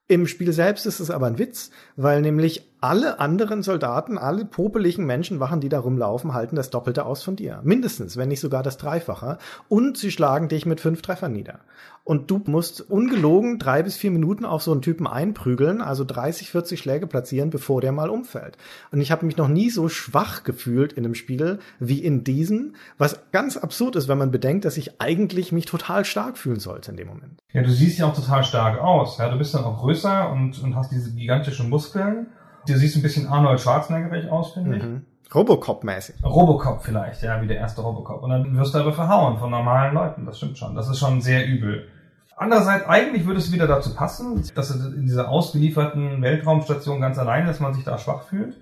Im Spiel selbst ist es aber ein Witz, weil nämlich alle anderen Soldaten, alle popeligen Menschenwachen, die da rumlaufen, halten das Doppelte aus von dir. Mindestens, wenn nicht sogar das Dreifache. Und sie schlagen dich mit fünf Treffern nieder. Und du musst ungelogen drei bis vier Minuten auf so einen Typen einprügeln, also 30, 40 Schläge platzieren, bevor der mal umfällt. Und ich habe mich noch nie so schwach gefühlt in einem Spiel wie in diesem, was ganz absurd ist, wenn man bedenkt, dass ich eigentlich mich total stark fühlen sollte in dem Moment. Ja, du siehst ja auch total stark aus. Ja, du bist dann auch größer und, und hast diese gigantischen Muskeln. Du siehst ein bisschen Arnold Schwarzeneggerig aus, finde ich. Mhm. Robocop-mäßig. Robocop vielleicht, ja, wie der erste Robocop. Und dann wirst du aber verhauen von normalen Leuten, das stimmt schon. Das ist schon sehr übel. Andererseits, eigentlich würde es wieder dazu passen, dass in dieser ausgelieferten Weltraumstation ganz alleine, dass man sich da schwach fühlt.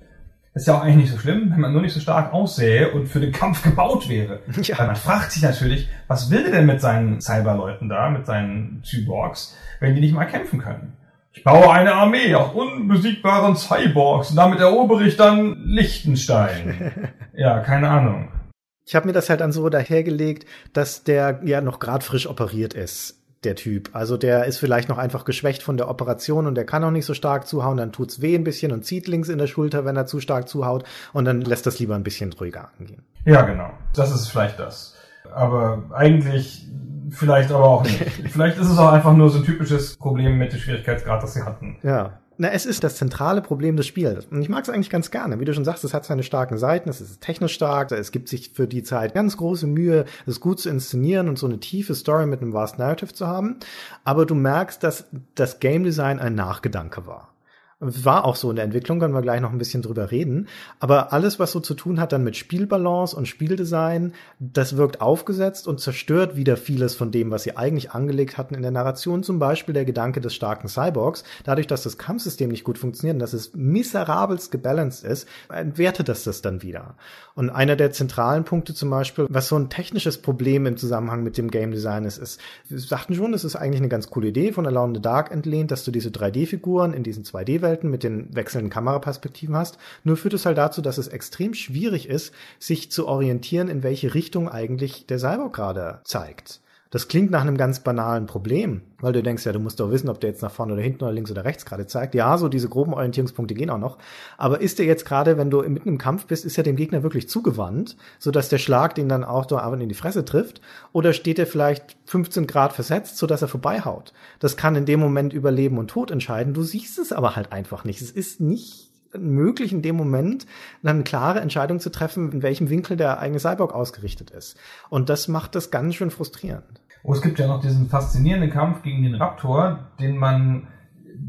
ist ja auch eigentlich nicht so schlimm, wenn man nur nicht so stark aussähe und für den Kampf gebaut wäre. Ja. Weil man fragt sich natürlich, was will der denn mit seinen Cyberleuten da, mit seinen Cyborgs, wenn die nicht mal kämpfen können? Ich baue eine Armee aus unbesiegbaren Cyborgs und damit erobere ich dann Liechtenstein. ja, keine Ahnung. Ich habe mir das halt dann so dahergelegt, dass der ja noch grad frisch operiert ist der Typ. Also der ist vielleicht noch einfach geschwächt von der Operation und der kann auch nicht so stark zuhauen, dann tut's weh ein bisschen und zieht links in der Schulter, wenn er zu stark zuhaut und dann lässt das lieber ein bisschen ruhiger angehen. Ja, genau. Das ist vielleicht das. Aber eigentlich vielleicht aber auch nicht. vielleicht ist es auch einfach nur so ein typisches Problem mit dem Schwierigkeitsgrad, das sie hatten. Ja. Na, es ist das zentrale Problem des Spiels. Und ich mag es eigentlich ganz gerne. Wie du schon sagst, es hat seine starken Seiten, es ist technisch stark, es gibt sich für die Zeit ganz große Mühe, es gut zu inszenieren und so eine tiefe Story mit einem vast Narrative zu haben. Aber du merkst, dass das Game Design ein Nachgedanke war. War auch so in der Entwicklung, können wir gleich noch ein bisschen drüber reden. Aber alles, was so zu tun hat dann mit Spielbalance und Spieldesign, das wirkt aufgesetzt und zerstört wieder vieles von dem, was sie eigentlich angelegt hatten in der Narration. Zum Beispiel der Gedanke des starken Cyborgs. Dadurch, dass das Kampfsystem nicht gut funktioniert und dass es miserabelst gebalanced ist, entwertet das das dann wieder. Und einer der zentralen Punkte zum Beispiel, was so ein technisches Problem im Zusammenhang mit dem Game Design ist, ist, wir sagten schon, es ist eigentlich eine ganz coole Idee von Alone in the Dark entlehnt, dass du diese 3D-Figuren in diesen 2D-Welten mit den wechselnden Kameraperspektiven hast. Nur führt es halt dazu, dass es extrem schwierig ist, sich zu orientieren, in welche Richtung eigentlich der Cyborg gerade zeigt. Das klingt nach einem ganz banalen Problem, weil du denkst ja, du musst doch wissen, ob der jetzt nach vorne oder hinten oder links oder rechts gerade zeigt. Ja, so diese groben Orientierungspunkte gehen auch noch. Aber ist der jetzt gerade, wenn du mitten im Kampf bist, ist er dem Gegner wirklich zugewandt, sodass der Schlag den dann auch da in die Fresse trifft? Oder steht er vielleicht 15 Grad versetzt, sodass er vorbeihaut? Das kann in dem Moment über Leben und Tod entscheiden. Du siehst es aber halt einfach nicht. Es ist nicht möglich, in dem Moment eine klare Entscheidung zu treffen, in welchem Winkel der eigene Cyborg ausgerichtet ist. Und das macht das ganz schön frustrierend. Oh, es gibt ja noch diesen faszinierenden Kampf gegen den Raptor, den man,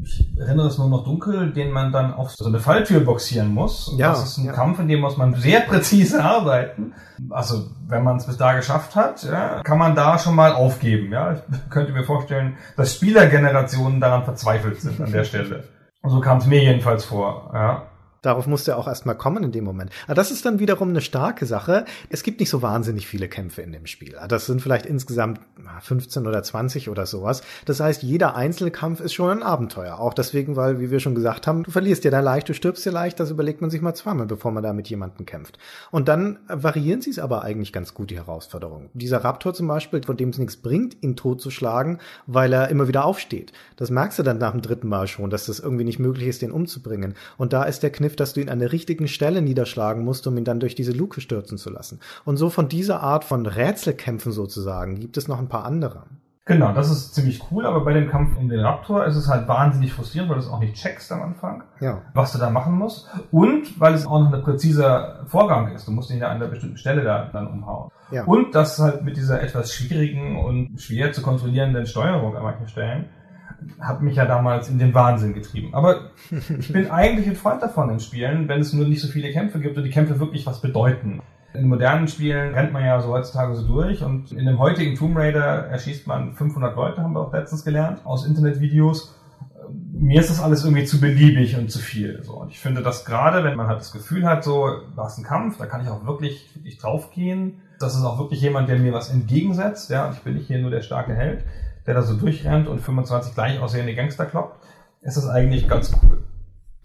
ich erinnere es nur noch dunkel, den man dann auf so eine Falltür boxieren muss. Ja, das ist ein ja. Kampf, in dem muss man sehr präzise arbeiten. Also, wenn man es bis da geschafft hat, ja, kann man da schon mal aufgeben. Ja, ich könnte mir vorstellen, dass Spielergenerationen daran verzweifelt sind an der Stelle. So kam es mir jedenfalls vor. Ja. Darauf musste er auch erstmal kommen in dem Moment. Aber das ist dann wiederum eine starke Sache. Es gibt nicht so wahnsinnig viele Kämpfe in dem Spiel. Das sind vielleicht insgesamt 15 oder 20 oder sowas. Das heißt, jeder einzelne Kampf ist schon ein Abenteuer. Auch deswegen, weil, wie wir schon gesagt haben, du verlierst dir da leicht, du stirbst dir leicht. Das überlegt man sich mal zweimal, bevor man da mit jemandem kämpft. Und dann variieren sie es aber eigentlich ganz gut, die Herausforderungen. Dieser Raptor zum Beispiel, von dem es nichts bringt, ihn tot zu schlagen, weil er immer wieder aufsteht. Das merkst du dann nach dem dritten Mal schon, dass das irgendwie nicht möglich ist, den umzubringen. Und da ist der Kniff, dass du ihn an der richtigen Stelle niederschlagen musst, um ihn dann durch diese Luke stürzen zu lassen. Und so von dieser Art von Rätselkämpfen sozusagen gibt es noch ein paar andere. Genau, das ist ziemlich cool, aber bei dem Kampf um den Raptor ist es halt wahnsinnig frustrierend, weil du es auch nicht checkst am Anfang, Ja. was du da machen musst. Und weil es auch noch ein präziser Vorgang ist. Du musst ihn ja an einer bestimmten Stelle da dann umhauen. Ja. Und das halt mit dieser etwas schwierigen und schwer zu kontrollierenden Steuerung an manchen Stellen hat mich ja damals in den Wahnsinn getrieben. Aber ich bin eigentlich ein Freund davon in Spielen, wenn es nur nicht so viele Kämpfe gibt und die Kämpfe wirklich was bedeuten. In modernen Spielen rennt man ja so heutzutage so durch und in dem heutigen Tomb Raider erschießt man 500 Leute, haben wir auch letztens gelernt, aus Internetvideos. Mir ist das alles irgendwie zu beliebig und zu viel. So. Und ich finde, dass gerade, wenn man halt das Gefühl hat, so, da ist ein Kampf, da kann ich auch wirklich, wirklich draufgehen. Das ist auch wirklich jemand, der mir was entgegensetzt. Ja, und ich bin nicht hier nur der starke Held, der da so durchrennt und 25 gleich aussehende Gangster kloppt. Ist eigentlich ganz cool.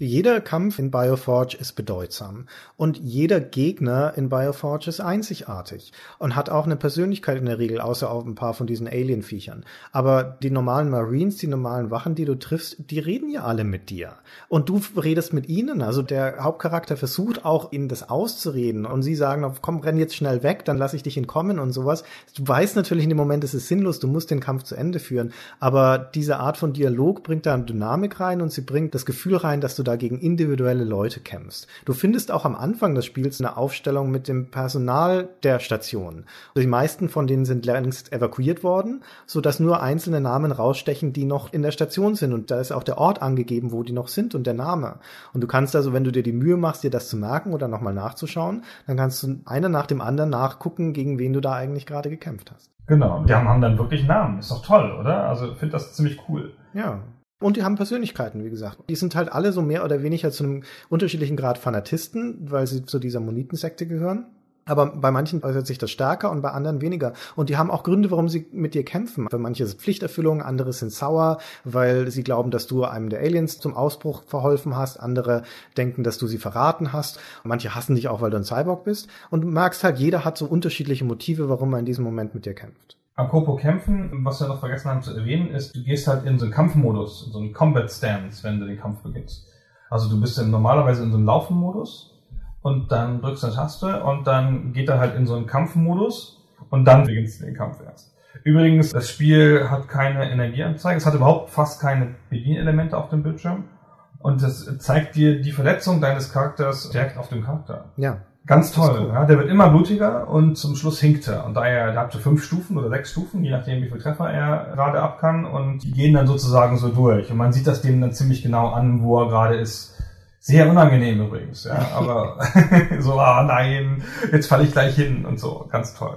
Jeder Kampf in Bioforge ist bedeutsam und jeder Gegner in Bioforge ist einzigartig und hat auch eine Persönlichkeit in der Regel, außer auch ein paar von diesen Alien-Viechern. Aber die normalen Marines, die normalen Wachen, die du triffst, die reden ja alle mit dir. Und du redest mit ihnen. Also der Hauptcharakter versucht auch, ihnen das auszureden und sie sagen, komm, renn jetzt schnell weg, dann lass ich dich entkommen und sowas. Du weißt natürlich in dem Moment, es ist sinnlos, du musst den Kampf zu Ende führen. Aber diese Art von Dialog bringt da eine Dynamik rein und sie bringt das Gefühl rein, dass du da gegen individuelle Leute kämpfst. Du findest auch am Anfang des Spiels eine Aufstellung mit dem Personal der Station. Die meisten von denen sind längst evakuiert worden, so dass nur einzelne Namen rausstechen, die noch in der Station sind. Und da ist auch der Ort angegeben, wo die noch sind und der Name. Und du kannst also, wenn du dir die Mühe machst, dir das zu merken oder nochmal nachzuschauen, dann kannst du einer nach dem anderen nachgucken, gegen wen du da eigentlich gerade gekämpft hast. Genau. Die haben dann wirklich Namen. Ist doch toll, oder? Also ich finde das ziemlich cool. Ja. Und die haben Persönlichkeiten, wie gesagt. Die sind halt alle so mehr oder weniger zu einem unterschiedlichen Grad Fanatisten, weil sie zu dieser Monitensekte gehören. Aber bei manchen äußert sich das stärker und bei anderen weniger. Und die haben auch Gründe, warum sie mit dir kämpfen. Für manche ist Pflichterfüllung, andere sind sauer, weil sie glauben, dass du einem der Aliens zum Ausbruch verholfen hast. Andere denken, dass du sie verraten hast. Manche hassen dich auch, weil du ein Cyborg bist. Und du merkst halt, jeder hat so unterschiedliche Motive, warum er in diesem Moment mit dir kämpft. Apropos Kämpfen, was wir noch vergessen haben zu erwähnen, ist, du gehst halt in so einen Kampfmodus, in so einen Combat Stance, wenn du den Kampf beginnst. Also du bist dann normalerweise in so einem Laufenmodus und dann drückst du eine Taste und dann geht er halt in so einen Kampfmodus und dann beginnst du den Kampf erst. Übrigens, das Spiel hat keine Energieanzeige, es hat überhaupt fast keine Bedienelemente auf dem Bildschirm und das zeigt dir die Verletzung deines Charakters direkt auf dem Charakter. Ja. Ganz toll. Ja, der wird immer blutiger und zum Schluss hinkt er. Und da er, der hat so fünf Stufen oder sechs Stufen, je nachdem, wie viel Treffer er gerade ab kann. Und die gehen dann sozusagen so durch. Und man sieht das dem dann ziemlich genau an, wo er gerade ist. Sehr unangenehm übrigens, ja. Aber so, ah nein, jetzt falle ich gleich hin und so. Ganz toll.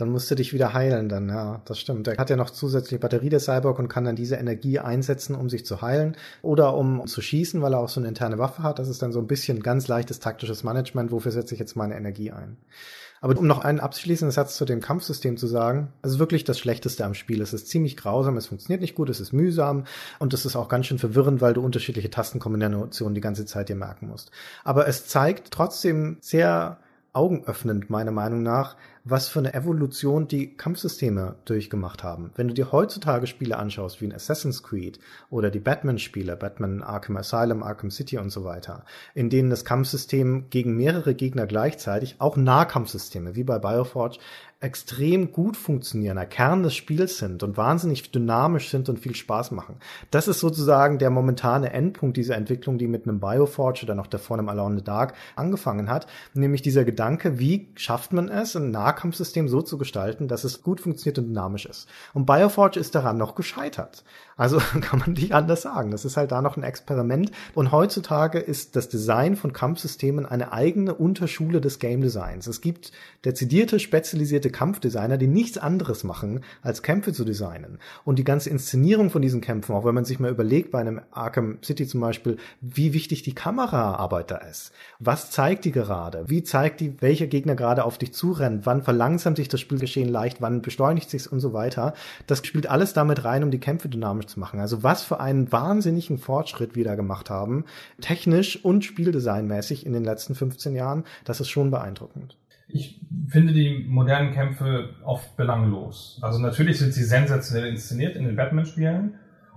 Dann musst du dich wieder heilen dann, ja, das stimmt. Er hat ja noch zusätzliche Batterie der Cyborg und kann dann diese Energie einsetzen, um sich zu heilen oder um zu schießen, weil er auch so eine interne Waffe hat. Das ist dann so ein bisschen ganz leichtes taktisches Management. Wofür setze ich jetzt meine Energie ein? Aber um noch einen abschließenden Satz zu dem Kampfsystem zu sagen, es ist wirklich das Schlechteste am Spiel. Es ist ziemlich grausam, es funktioniert nicht gut, es ist mühsam und es ist auch ganz schön verwirrend, weil du unterschiedliche Tastenkombinationen die ganze Zeit dir merken musst. Aber es zeigt trotzdem sehr augenöffnend, meiner Meinung nach, was für eine Evolution die Kampfsysteme durchgemacht haben. Wenn du dir heutzutage Spiele anschaust, wie ein Assassin's Creed oder die Batman-Spiele, Batman Arkham Asylum, Arkham City und so weiter, in denen das Kampfsystem gegen mehrere Gegner gleichzeitig, auch Nahkampfsysteme, wie bei Bioforge, extrem gut funktionieren, der Kern des Spiels sind und wahnsinnig dynamisch sind und viel Spaß machen. Das ist sozusagen der momentane Endpunkt dieser Entwicklung, die mit einem Bioforge oder noch davor einem Alone in the Dark angefangen hat, nämlich dieser Gedanke, wie schafft man es, ein Nahkampfsystem so zu gestalten, dass es gut funktioniert und dynamisch ist. Und Bioforge ist daran noch gescheitert. Also kann man nicht anders sagen. Das ist halt da noch ein Experiment. Und heutzutage ist das Design von Kampfsystemen eine eigene Unterschule des Game Designs. Es gibt dezidierte, spezialisierte Kampfdesigner, die nichts anderes machen, als Kämpfe zu designen. Und die ganze Inszenierung von diesen Kämpfen, auch wenn man sich mal überlegt, bei einem Arkham City zum Beispiel, wie wichtig die Kameraarbeit da ist. Was zeigt die gerade? Wie zeigt die, welcher Gegner gerade auf dich zurennt? Wann verlangsamt sich das Spielgeschehen leicht? Wann beschleunigt sich und so weiter? Das spielt alles damit rein, um die Kämpfe dynamisch zu machen. Also was für einen wahnsinnigen Fortschritt wir da gemacht haben, technisch und spieldesignmäßig in den letzten 15 Jahren, das ist schon beeindruckend. Ich finde die modernen Kämpfe oft belanglos. Also natürlich sind sie sensationell inszeniert in den Batman-Spielen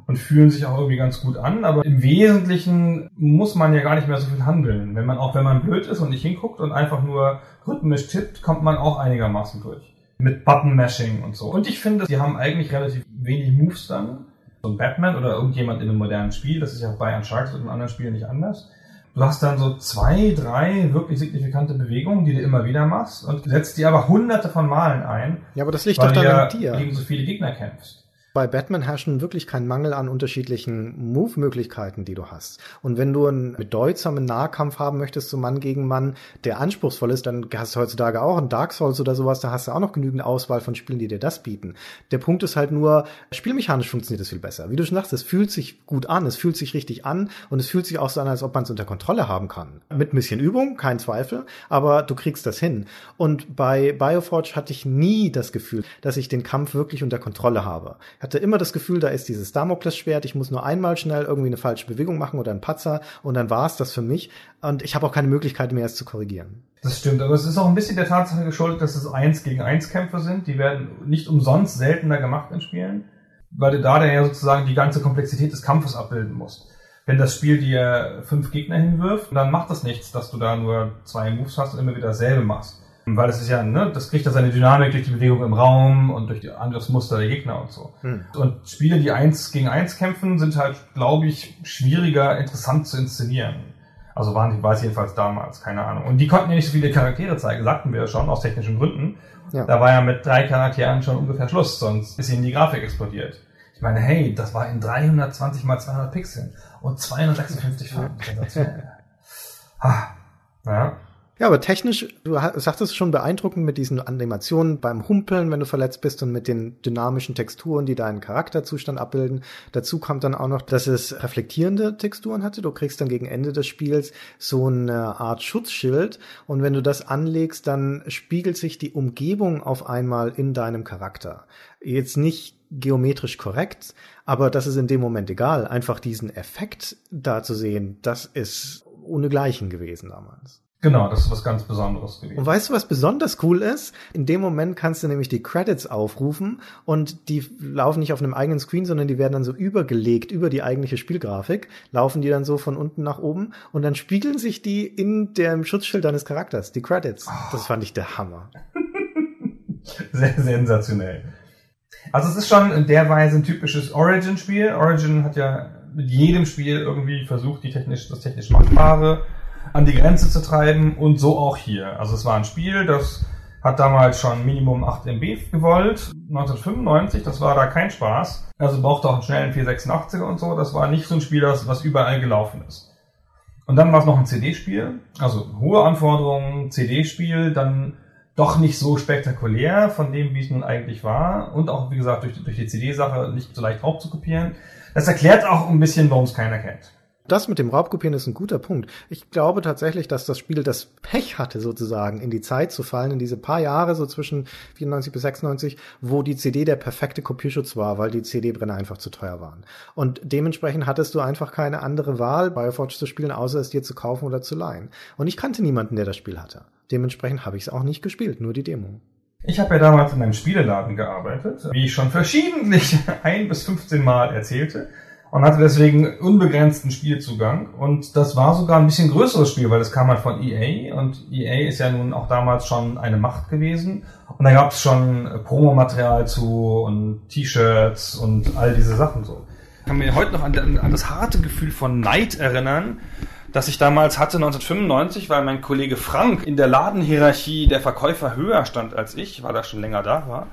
und fühlen sich auch irgendwie ganz gut an, aber im Wesentlichen muss man ja gar nicht mehr so viel handeln. Wenn man auch wenn man blöd ist und nicht hinguckt und einfach nur rhythmisch tippt, kommt man auch einigermaßen durch. Mit Button-Mashing und so. Und ich finde, sie haben eigentlich relativ wenig Moves dann. So ein Batman oder irgendjemand in einem modernen Spiel, das ist ja bei Uncharted und anderen Spielen nicht anders Du hast dann so zwei, drei wirklich signifikante Bewegungen, die du immer wieder machst und setzt die aber hunderte von Malen ein. Ja, aber das liegt doch dann an dir. gegen so viele Gegner kämpfst bei Batman herrscht wirklich kein Mangel an unterschiedlichen Move-Möglichkeiten, die du hast. Und wenn du einen bedeutsamen Nahkampf haben möchtest, so Mann gegen Mann, der anspruchsvoll ist, dann hast du heutzutage auch einen Dark Souls oder sowas, da hast du auch noch genügend Auswahl von Spielen, die dir das bieten. Der Punkt ist halt nur, spielmechanisch funktioniert es viel besser. Wie du schon sagst, es fühlt sich gut an, es fühlt sich richtig an und es fühlt sich auch so an, als ob man es unter Kontrolle haben kann. Mit ein bisschen Übung, kein Zweifel, aber du kriegst das hin. Und bei Bioforge hatte ich nie das Gefühl, dass ich den Kampf wirklich unter Kontrolle habe hatte immer das Gefühl, da ist dieses Damoklesschwert, ich muss nur einmal schnell irgendwie eine falsche Bewegung machen oder einen Patzer und dann war es das für mich. Und ich habe auch keine Möglichkeit mehr, es zu korrigieren. Das stimmt, aber es ist auch ein bisschen der Tatsache geschuldet, dass es eins gegen eins Kämpfe sind. Die werden nicht umsonst seltener gemacht in Spielen, weil du da dann ja sozusagen die ganze Komplexität des Kampfes abbilden musst. Wenn das Spiel dir fünf Gegner hinwirft, dann macht das nichts, dass du da nur zwei Moves hast und immer wieder dasselbe machst. Weil es ist ja, ne, das kriegt ja seine Dynamik durch die Bewegung im Raum und durch die Angriffsmuster der Gegner und so. Hm. Und Spiele, die eins gegen eins kämpfen, sind halt, glaube ich, schwieriger, interessant zu inszenieren. Also waren die, weiß jedenfalls damals, keine Ahnung. Und die konnten ja nicht so viele Charaktere zeigen, sagten wir ja schon, aus technischen Gründen. Ja. Da war ja mit drei Charakteren schon ungefähr Schluss, sonst ist ihnen die Grafik explodiert. Ich meine, hey, das war in 320 mal 200 Pixeln und 256 Farben. ha, ja. Ja, aber technisch, du sagtest schon beeindruckend mit diesen Animationen beim Humpeln, wenn du verletzt bist und mit den dynamischen Texturen, die deinen Charakterzustand abbilden. Dazu kommt dann auch noch, dass es reflektierende Texturen hatte. Du kriegst dann gegen Ende des Spiels so eine Art Schutzschild und wenn du das anlegst, dann spiegelt sich die Umgebung auf einmal in deinem Charakter. Jetzt nicht geometrisch korrekt, aber das ist in dem Moment egal. Einfach diesen Effekt da zu sehen, das ist ohne Gleichen gewesen damals. Genau, das ist was ganz Besonderes gewesen. Und weißt du, was besonders cool ist? In dem Moment kannst du nämlich die Credits aufrufen und die laufen nicht auf einem eigenen Screen, sondern die werden dann so übergelegt über die eigentliche Spielgrafik, laufen die dann so von unten nach oben und dann spiegeln sich die in dem Schutzschild deines Charakters, die Credits. Oh. Das fand ich der Hammer. Sehr sensationell. Also es ist schon in der Weise ein typisches Origin-Spiel. Origin hat ja mit jedem Spiel irgendwie versucht, die technisch, das technisch Machbare an die Grenze zu treiben und so auch hier. Also es war ein Spiel, das hat damals schon Minimum 8 MB gewollt. 1995, das war da kein Spaß. Also brauchte auch einen schnellen 486er und so. Das war nicht so ein Spiel, das, was überall gelaufen ist. Und dann war es noch ein CD-Spiel, also hohe Anforderungen, CD-Spiel, dann doch nicht so spektakulär von dem, wie es nun eigentlich war. Und auch, wie gesagt, durch, durch die CD-Sache nicht so leicht raubzukopieren. Das erklärt auch ein bisschen, warum es keiner kennt. Das mit dem Raubkopieren ist ein guter Punkt. Ich glaube tatsächlich, dass das Spiel das Pech hatte, sozusagen in die Zeit zu fallen, in diese paar Jahre, so zwischen 94 bis 96, wo die CD der perfekte Kopierschutz war, weil die CD-Brenner einfach zu teuer waren. Und dementsprechend hattest du einfach keine andere Wahl, Bioforge zu spielen, außer es dir zu kaufen oder zu leihen. Und ich kannte niemanden, der das Spiel hatte. Dementsprechend habe ich es auch nicht gespielt, nur die Demo. Ich habe ja damals in einem Spieleladen gearbeitet, wie ich schon verschiedentlich ein bis 15 Mal erzählte und hatte deswegen unbegrenzten Spielzugang. Und das war sogar ein bisschen größeres Spiel, weil das kam halt von EA und EA ist ja nun auch damals schon eine Macht gewesen. Und da gab es schon Promomaterial zu und T-Shirts und all diese Sachen so. Ich kann mir heute noch an, an das harte Gefühl von Neid erinnern, das ich damals hatte 1995, weil mein Kollege Frank in der Ladenhierarchie der Verkäufer höher stand als ich, weil er schon länger da war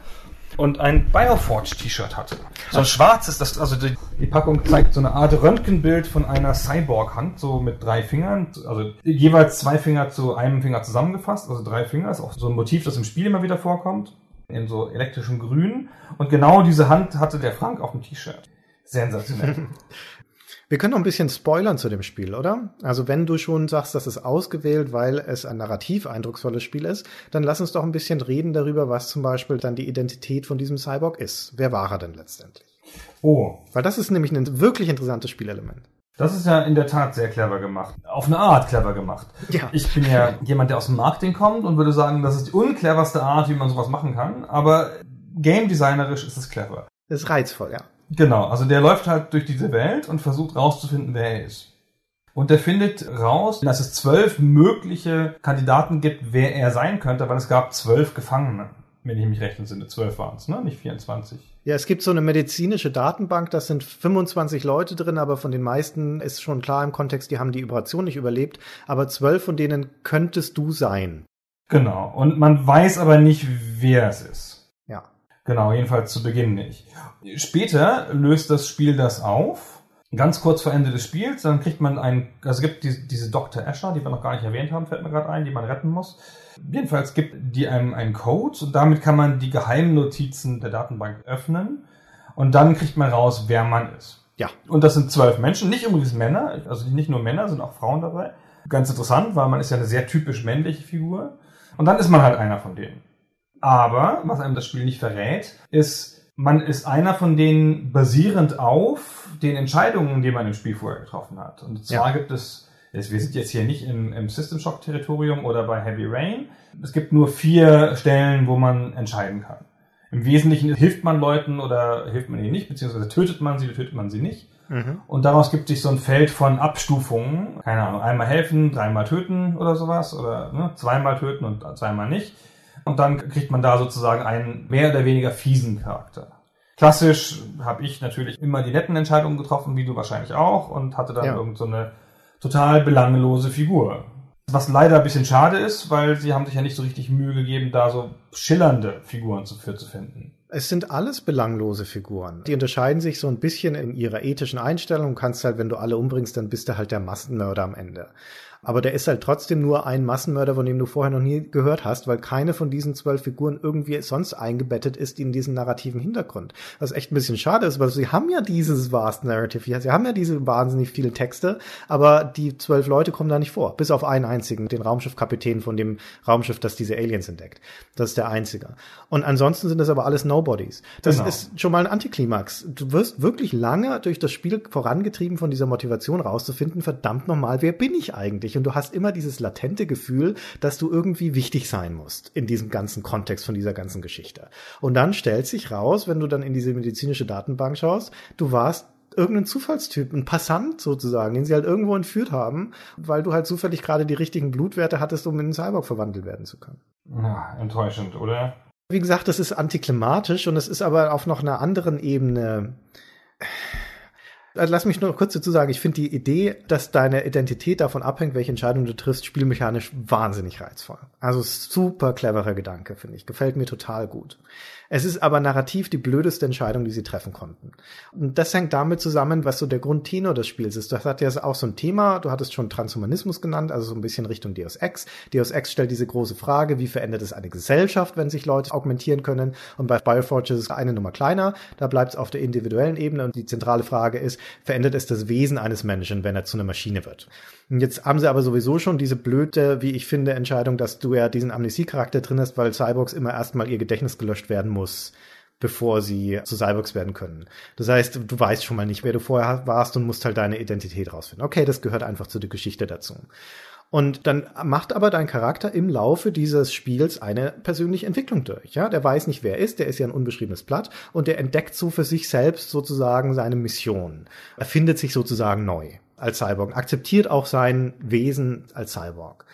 und ein Bioforge-T-Shirt hatte. So ein schwarzes, das, also die, die, Packung zeigt so eine Art Röntgenbild von einer Cyborg-Hand, so mit drei Fingern, also jeweils zwei Finger zu einem Finger zusammengefasst, also drei Finger, ist auch so ein Motiv, das im Spiel immer wieder vorkommt, in so elektrischem Grün. Und genau diese Hand hatte der Frank auf dem T-Shirt. Sensationell. Wir können noch ein bisschen spoilern zu dem Spiel, oder? Also wenn du schon sagst, das ist ausgewählt, weil es ein narrativ eindrucksvolles Spiel ist, dann lass uns doch ein bisschen reden darüber, was zum Beispiel dann die Identität von diesem Cyborg ist. Wer war er denn letztendlich? Oh. Weil das ist nämlich ein wirklich interessantes Spielelement. Das ist ja in der Tat sehr clever gemacht. Auf eine Art clever gemacht. Ja. Ich bin ja jemand, der aus dem Marketing kommt und würde sagen, das ist die uncleverste Art, wie man sowas machen kann. Aber game designerisch ist es clever. Das ist reizvoll, ja. Genau, also der läuft halt durch diese Welt und versucht rauszufinden, wer er ist. Und der findet raus, dass es zwölf mögliche Kandidaten gibt, wer er sein könnte, weil es gab zwölf Gefangene. Wenn ich mich recht entsinne, zwölf waren es, ne? Nicht 24. Ja, es gibt so eine medizinische Datenbank, da sind 25 Leute drin, aber von den meisten ist schon klar im Kontext, die haben die Operation nicht überlebt, aber zwölf von denen könntest du sein. Genau, und man weiß aber nicht, wer es ist. Genau, jedenfalls zu Beginn nicht. Später löst das Spiel das auf. Ganz kurz vor Ende des Spiels, dann kriegt man einen, also es gibt die, diese Dr. Asher, die wir noch gar nicht erwähnt haben, fällt mir gerade ein, die man retten muss. Jedenfalls gibt die einem einen Code und damit kann man die Geheimnotizen der Datenbank öffnen und dann kriegt man raus, wer man ist. Ja. Und das sind zwölf Menschen, nicht übrigens Männer, also nicht nur Männer, sind auch Frauen dabei. Ganz interessant, weil man ist ja eine sehr typisch männliche Figur. Und dann ist man halt einer von denen. Aber, was einem das Spiel nicht verrät, ist, man ist einer von denen basierend auf den Entscheidungen, die man im Spiel vorher getroffen hat. Und zwar Ja. gibt es, wir sind jetzt hier nicht im, im System Shock Territorium oder bei Heavy Rain. Es gibt nur vier Stellen, wo man entscheiden kann. Im Wesentlichen hilft man Leuten oder hilft man ihnen nicht, beziehungsweise tötet man sie oder tötet man sie nicht. Mhm. Und daraus gibt sich so ein Feld von Abstufungen. Keine Ahnung, einmal helfen, dreimal töten oder sowas. Oder ne, zweimal töten und zweimal nicht. Und dann kriegt man da sozusagen einen mehr oder weniger fiesen Charakter. Klassisch habe ich natürlich immer die netten Entscheidungen getroffen, wie du wahrscheinlich auch, und hatte dann Ja. irgend so eine total belanglose Figur. Was leider ein bisschen schade ist, weil sie haben sich ja nicht so richtig Mühe gegeben, da so schillernde Figuren zu, für zu finden. Es sind alles belanglose Figuren. Die unterscheiden sich so ein bisschen in ihrer ethischen Einstellung. Du kannst halt, wenn du alle umbringst, dann bist du halt der Massenmörder am Ende. Aber der ist halt trotzdem nur ein Massenmörder, von dem du vorher noch nie gehört hast, weil keine von diesen zwölf Figuren irgendwie sonst eingebettet ist in diesen narrativen Hintergrund. Was echt ein bisschen schade ist, weil sie haben ja dieses vast Narrative hier. Sie haben ja diese wahnsinnig viele Texte, aber die zwölf Leute kommen da nicht vor. Bis auf einen einzigen, den Raumschiffkapitän von dem Raumschiff, das diese Aliens entdeckt. Das ist der einzige. Und ansonsten sind das aber alles Nobodies. Das Genau. ist schon mal ein Antiklimax. Du wirst wirklich lange durch das Spiel vorangetrieben von dieser Motivation rauszufinden, verdammt nochmal, wer bin ich eigentlich? Und du hast immer dieses latente Gefühl, dass du irgendwie wichtig sein musst in diesem ganzen Kontext von dieser ganzen Geschichte. Und dann stellt sich raus, wenn du dann in diese medizinische Datenbank schaust, du warst irgendein Zufallstyp, ein Passant sozusagen, den sie halt irgendwo entführt haben, weil du halt zufällig gerade die richtigen Blutwerte hattest, um in einen Cyborg verwandelt werden zu können. Ja, enttäuschend, oder? Wie gesagt, das ist antiklimatisch und es ist aber auf noch einer anderen Ebene. Also lass mich nur kurz dazu sagen, ich finde die Idee, dass deine Identität davon abhängt, welche Entscheidung du triffst, spielmechanisch wahnsinnig reizvoll. Also super cleverer Gedanke, finde ich. Gefällt mir total gut. Es ist aber narrativ die blödeste Entscheidung, die sie treffen konnten. Und das hängt damit zusammen, was so der Grundtenor des Spiels ist. Das hat ja auch so ein Thema, du hattest schon Transhumanismus genannt, also so ein bisschen Richtung Deus Ex. Deus Ex stellt diese große Frage, wie verändert es eine Gesellschaft, wenn sich Leute augmentieren können? Und bei Bioforge ist es eine Nummer kleiner, da bleibt es auf der individuellen Ebene und die zentrale Frage ist, verändert es das Wesen eines Menschen, wenn er zu einer Maschine wird? Und jetzt haben sie aber sowieso schon diese blöde, wie ich finde, Entscheidung, dass du ja diesen Amnesie-Charakter drin hast, weil Cyborgs immer erstmal ihr Gedächtnis gelöscht werden muss bevor sie zu Cyborgs werden können. Das heißt, du weißt schon mal nicht, wer du vorher warst und musst halt deine Identität rausfinden. Okay, das gehört einfach zu der Geschichte dazu. Und dann macht aber dein Charakter im Laufe dieses Spiels eine persönliche Entwicklung durch. Ja, der weiß nicht, wer er ist, der ist ja ein unbeschriebenes Blatt und der entdeckt so für sich selbst sozusagen seine Mission. Er findet sich sozusagen neu als Cyborg, akzeptiert auch sein Wesen als Cyborg.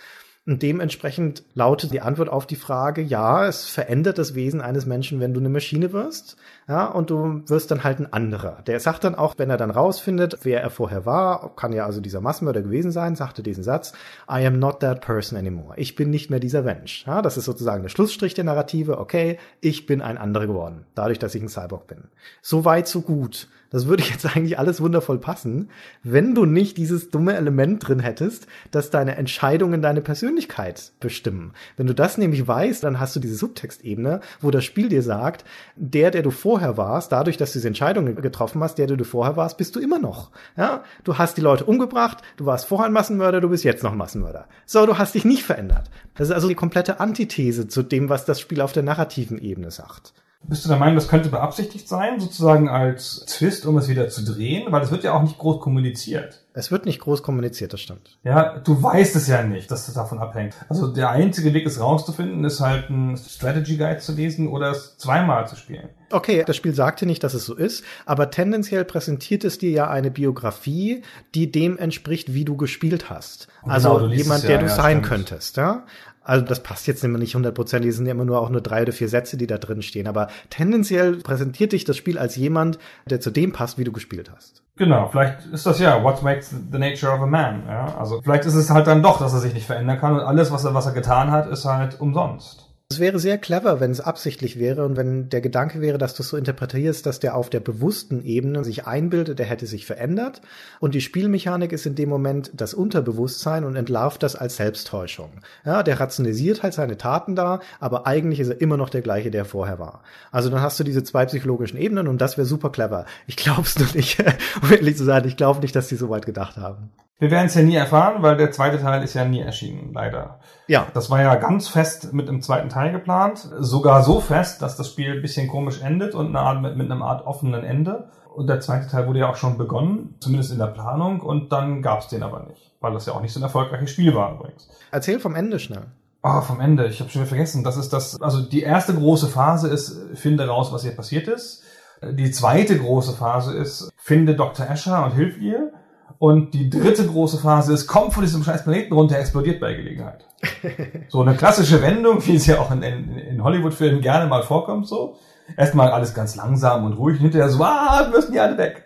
Und dementsprechend lautet die Antwort auf die Frage, ja, es verändert das Wesen eines Menschen, wenn du eine Maschine wirst. Ja, und du wirst dann halt ein anderer. Der sagt dann auch, wenn er dann rausfindet, wer er vorher war, kann ja also dieser Massenmörder gewesen sein, sagte diesen Satz, I am not that person anymore. Ich bin nicht mehr dieser Mensch. Ja, das ist sozusagen der Schlussstrich der Narrative. Okay, ich bin ein anderer geworden. Dadurch, dass ich ein Cyborg bin. So weit, so gut. Das würde jetzt eigentlich alles wundervoll passen, wenn du nicht dieses dumme Element drin hättest, dass deine Entscheidungen deine Persönlichkeit bestimmen. Wenn du das nämlich weißt, dann hast du diese Subtextebene, wo das Spiel dir sagt, der, der du vorher warst, dadurch, dass du diese Entscheidungen getroffen hast, der, der du vorher warst, bist du immer noch. Ja? Du hast die Leute umgebracht, du warst vorher ein Massenmörder, du bist jetzt noch ein Massenmörder. So, du hast dich nicht verändert. Das ist also die komplette Antithese zu dem, was das Spiel auf der narrativen Ebene sagt. Bist du der Meinung, das könnte beabsichtigt sein, sozusagen als Twist, um es wieder zu drehen? Weil es wird ja auch nicht groß kommuniziert. Es wird nicht groß kommuniziert, das stimmt. Ja, du weißt es ja nicht, dass es davon abhängt. Also der einzige Weg, es rauszufinden, ist halt ein Strategy Guide zu lesen oder es zweimal zu spielen. Okay, das Spiel sagte nicht, dass es so ist, aber tendenziell präsentiert es dir ja eine Biografie, die dem entspricht, wie du gespielt hast. Genau, also liest jemand, ja, der du ja, sein stimmt. könntest, ja. Also das passt jetzt immer nicht hundertprozentig, es sind ja immer nur auch nur drei oder vier Sätze, die da drin stehen. Aber tendenziell präsentiert dich das Spiel als jemand, der zu dem passt, wie du gespielt hast. Genau, vielleicht ist das ja, what makes the nature of a man. Ja? Also vielleicht ist es halt dann doch, dass er sich nicht verändern kann und alles, was er, was er getan hat, ist halt umsonst. Es wäre sehr clever, wenn es absichtlich wäre und wenn der Gedanke wäre, dass du es so interpretierst, dass der auf der bewussten Ebene sich einbildet, der hätte sich verändert und die Spielmechanik ist in dem Moment das Unterbewusstsein und entlarvt das als Selbsttäuschung. Ja, der rationalisiert halt seine Taten da, aber eigentlich ist er immer noch der gleiche, der vorher war. Also dann hast du diese zwei psychologischen Ebenen und das wäre super clever. Ich glaub's nur nicht, um ehrlich zu sein, ich glaube nicht, dass die so weit gedacht haben. Wir werden es ja nie erfahren, weil der zweite Teil ist ja nie erschienen, leider. Ja, Das war ja ganz fest mit dem zweiten Teil geplant. Sogar so fest, dass das Spiel ein bisschen komisch endet und eine Art, mit, mit einem Art offenen Ende. Und der zweite Teil wurde ja auch schon begonnen, zumindest in der Planung, und dann gab's den aber nicht. Weil das ja auch nicht so ein erfolgreiches Spiel war übrigens. erzähl vom Ende schnell. Ah, vom Ende. Ich habe schon wieder vergessen. Das ist das. Also die erste große Phase ist, finde raus, was hier passiert ist. Die zweite große Phase ist, finde Dr. Escher und hilf ihr. Und die dritte große Phase ist, komm von diesem scheiß Planeten runter, explodiert bei Gelegenheit. So eine klassische Wendung, wie es ja auch in, in, in Hollywood-Filmen gerne mal vorkommt, so. Erstmal alles ganz langsam und ruhig, und hinterher so, ah, müssen die alle weg.